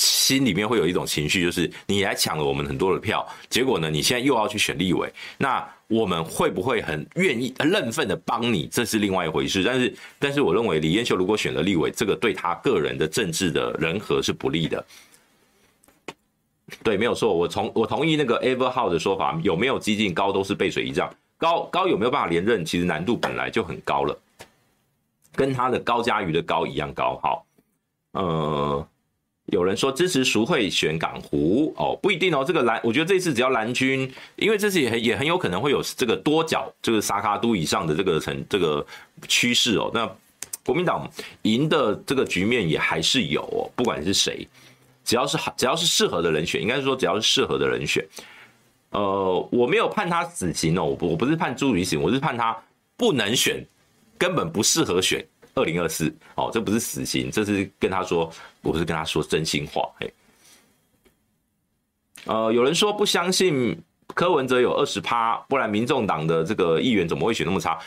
心里面会有一种情绪，就是你来抢了我们很多的票，结果呢，你现在又要去选立委，那我们会不会很愿意、很认份的帮你？这是另外一回事。但是，但是我认为李彦秀如果选了立委，这个对他个人的政治的人和是不利的。对，没有错，我同我同意那个 Ever 号的说法，有没有激进高都是背水一战，高高有没有办法连任，其实难度本来就很高了，跟他的高嘉瑜的高一样高。好，呃。有人说支持赎回选港湖哦，不一定哦。这个蓝，我觉得这次只要蓝军，因为这次也很也很有可能会有这个多角这个萨卡都以上的这个成这个趋势哦。那国民党赢的这个局面也还是有哦，不管是谁，只要是只要是适合的人选，应该是说只要是适合的人选，呃，我没有判他死刑哦，我不我不是判朱立伦，我是判他不能选，根本不适合选。二零二四，哦，这不是死刑，这是跟他说，我是跟他说真心话，嘿，呃，有人说不相信柯文哲有二十趴，不然民众党的这个议员怎么会选那么差？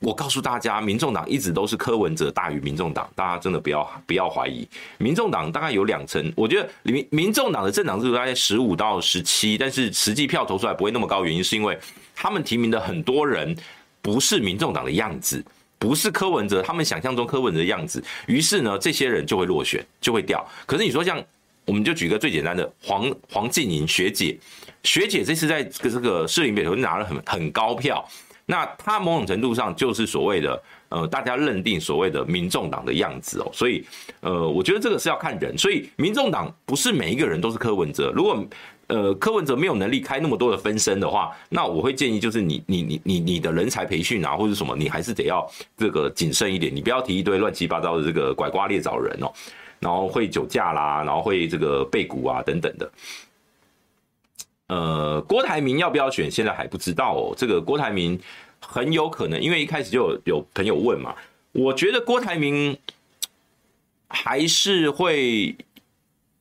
我告诉大家，民众党一直都是柯文哲大于民众党，大家真的不要不要怀疑，民众党大概有两成，我觉得民民众党的政党制度大概十五到十七，但是实际票投出来不会那么高，原因是因为他们提名的很多人不是民众党的样子。不是柯文哲，他们想象中柯文哲的样子，于是呢，这些人就会落选，就会掉。可是你说像，我们就举个最简单的黄黄静莹学姐，学姐这次在这个士林北投拿了很很高票，那她某种程度上就是所谓的呃，大家认定所谓的民众党的样子哦。所以呃，我觉得这个是要看人，所以民众党不是每一个人都是柯文哲。如果呃，柯文哲没有能力开那么多的分身的话，那我会建议就是你你你你你的人才培训啊，或者什么，你还是得要这个谨慎一点，你不要提一堆乱七八糟的这个拐瓜裂枣人哦，然后会酒驾啦，然后会这个背骨啊等等的。呃，郭台铭要不要选，现在还不知道哦。这个郭台铭很有可能，因为一开始就有有朋友问嘛，我觉得郭台铭还是会。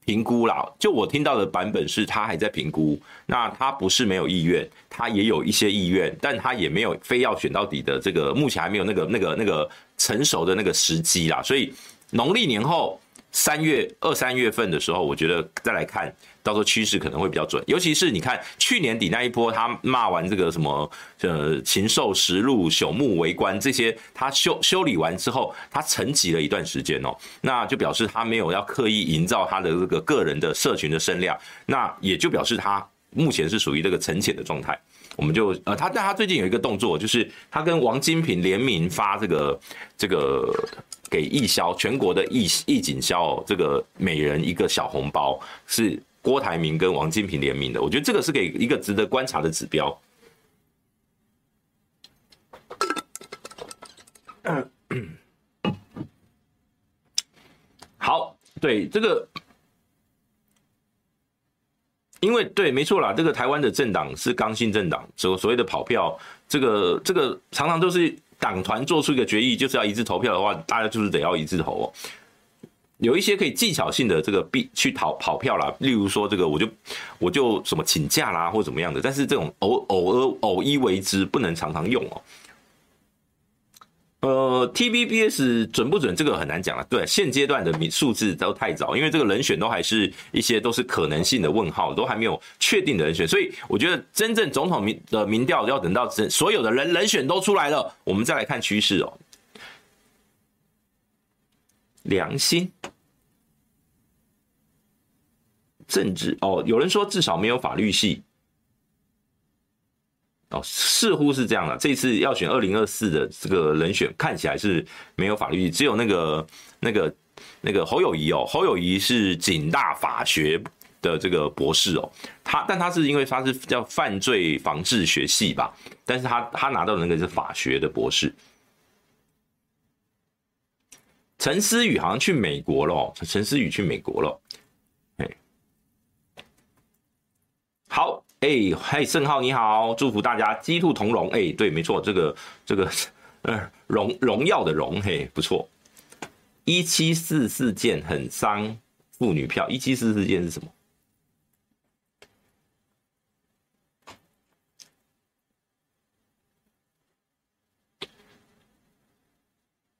评估啦，就我听到的版本是他还在评估，那他不是没有意愿，他也有一些意愿，但他也没有非要选到底的这个，目前还没有那个那个那个成熟的那个时机啦，所以农历年后。三月二三月份的时候，我觉得再来看，到时候趋势可能会比较准。尤其是你看去年底那一波，他骂完这个什么呃禽兽食禄朽木为官这些，他修修理完之后，他沉寂了一段时间哦，那就表示他没有要刻意营造他的这个个人的社群的声量，那也就表示他目前是属于这个沉潜的状态。我们就呃，他但他最近有一个动作，就是他跟王金平联名发这个这个。给义消全国的义义警消这个每人一个小红包，是郭台铭跟王金平联名的。我觉得这个是给一个值得观察的指标。好，对这个，因为对，没错啦，这个台湾的政党是刚性政党，所所谓的跑票，这个这个常常都是。党团做出一个决议，就是要一致投票的话，大家就是得要一致投哦。有一些可以技巧性的这个必去逃跑票啦，例如说这个我就我就什么请假啦，或怎么样的。但是这种偶偶尔偶一为之，不能常常用哦。呃，TVBS 准不准？这个很难讲了。对，现阶段的数字都太早，因为这个人选都还是一些都是可能性的问号，都还没有确定的人选。所以我觉得真正总统民的民调要等到真所有的人人选都出来了，我们再来看趋势哦。良心政治哦，有人说至少没有法律系。哦，似乎是这样的。这次要选二零二四的这个人选，看起来是没有法律，只有那个那个那个侯友谊哦，侯友谊是警大法学的这个博士哦，他但他是因为他是叫犯罪防治学系吧，但是他他拿到的那个是法学的博士。陈思宇好像去美国了，陈思宇去美国了，好。哎，嘿，盛浩你好，祝福大家鸡兔同笼。哎，对，没错，这个这个，呃，荣荣耀的荣，嘿，不错。一七四事件很伤妇女票，一七四事件是什么？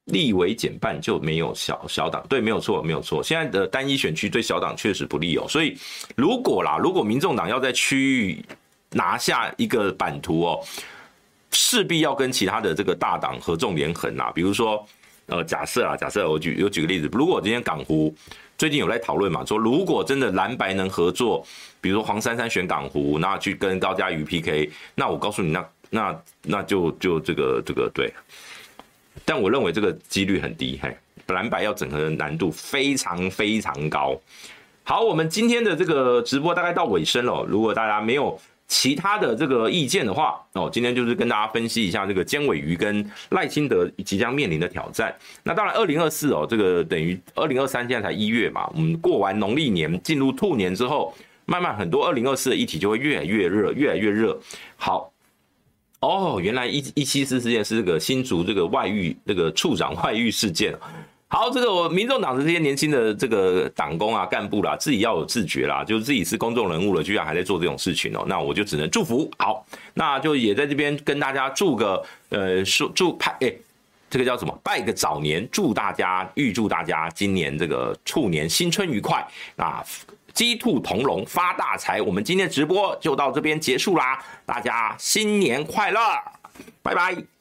立委减半就没有小小党，对，没有错，没有错。现在的单一选区对小党确实不利哦，所以如果啦，如果民众党要在区域拿下一个版图哦，势必要跟其他的这个大党合纵连横啦。比如说，呃，假设啊，假设我举有举个例子，如果今天港湖最近有在讨论嘛，说如果真的蓝白能合作，比如说黄珊珊选港湖，那去跟高嘉瑜 PK，那我告诉你，那那那就就这个这个对。但我认为这个几率很低，嘿，蓝白要整合的难度非常非常高，好，我们今天的这个直播大概到尾声了，如果大家没有。其他的这个意见的话，哦，今天就是跟大家分析一下这个尖尾鱼跟赖清德即将面临的挑战。那当然，二零二四哦，这个等于二零二三现在才一月嘛，我们过完农历年进入兔年之后，慢慢很多二零二四的议题就会越来越热，越来越热。好，哦，原来一一七四事件是这个新竹这个外遇这个处长外遇事件。好，这个我民众党的这些年轻的这个党工啊、干部啦，自己要有自觉啦，就是自己是公众人物了，居然还在做这种事情哦，那我就只能祝福。好，那就也在这边跟大家祝个呃，祝祝派哎，这个叫什么？拜个早年，祝大家预祝大家今年这个兔年新春愉快，那鸡兔同笼发大财。我们今天直播就到这边结束啦，大家新年快乐，拜拜。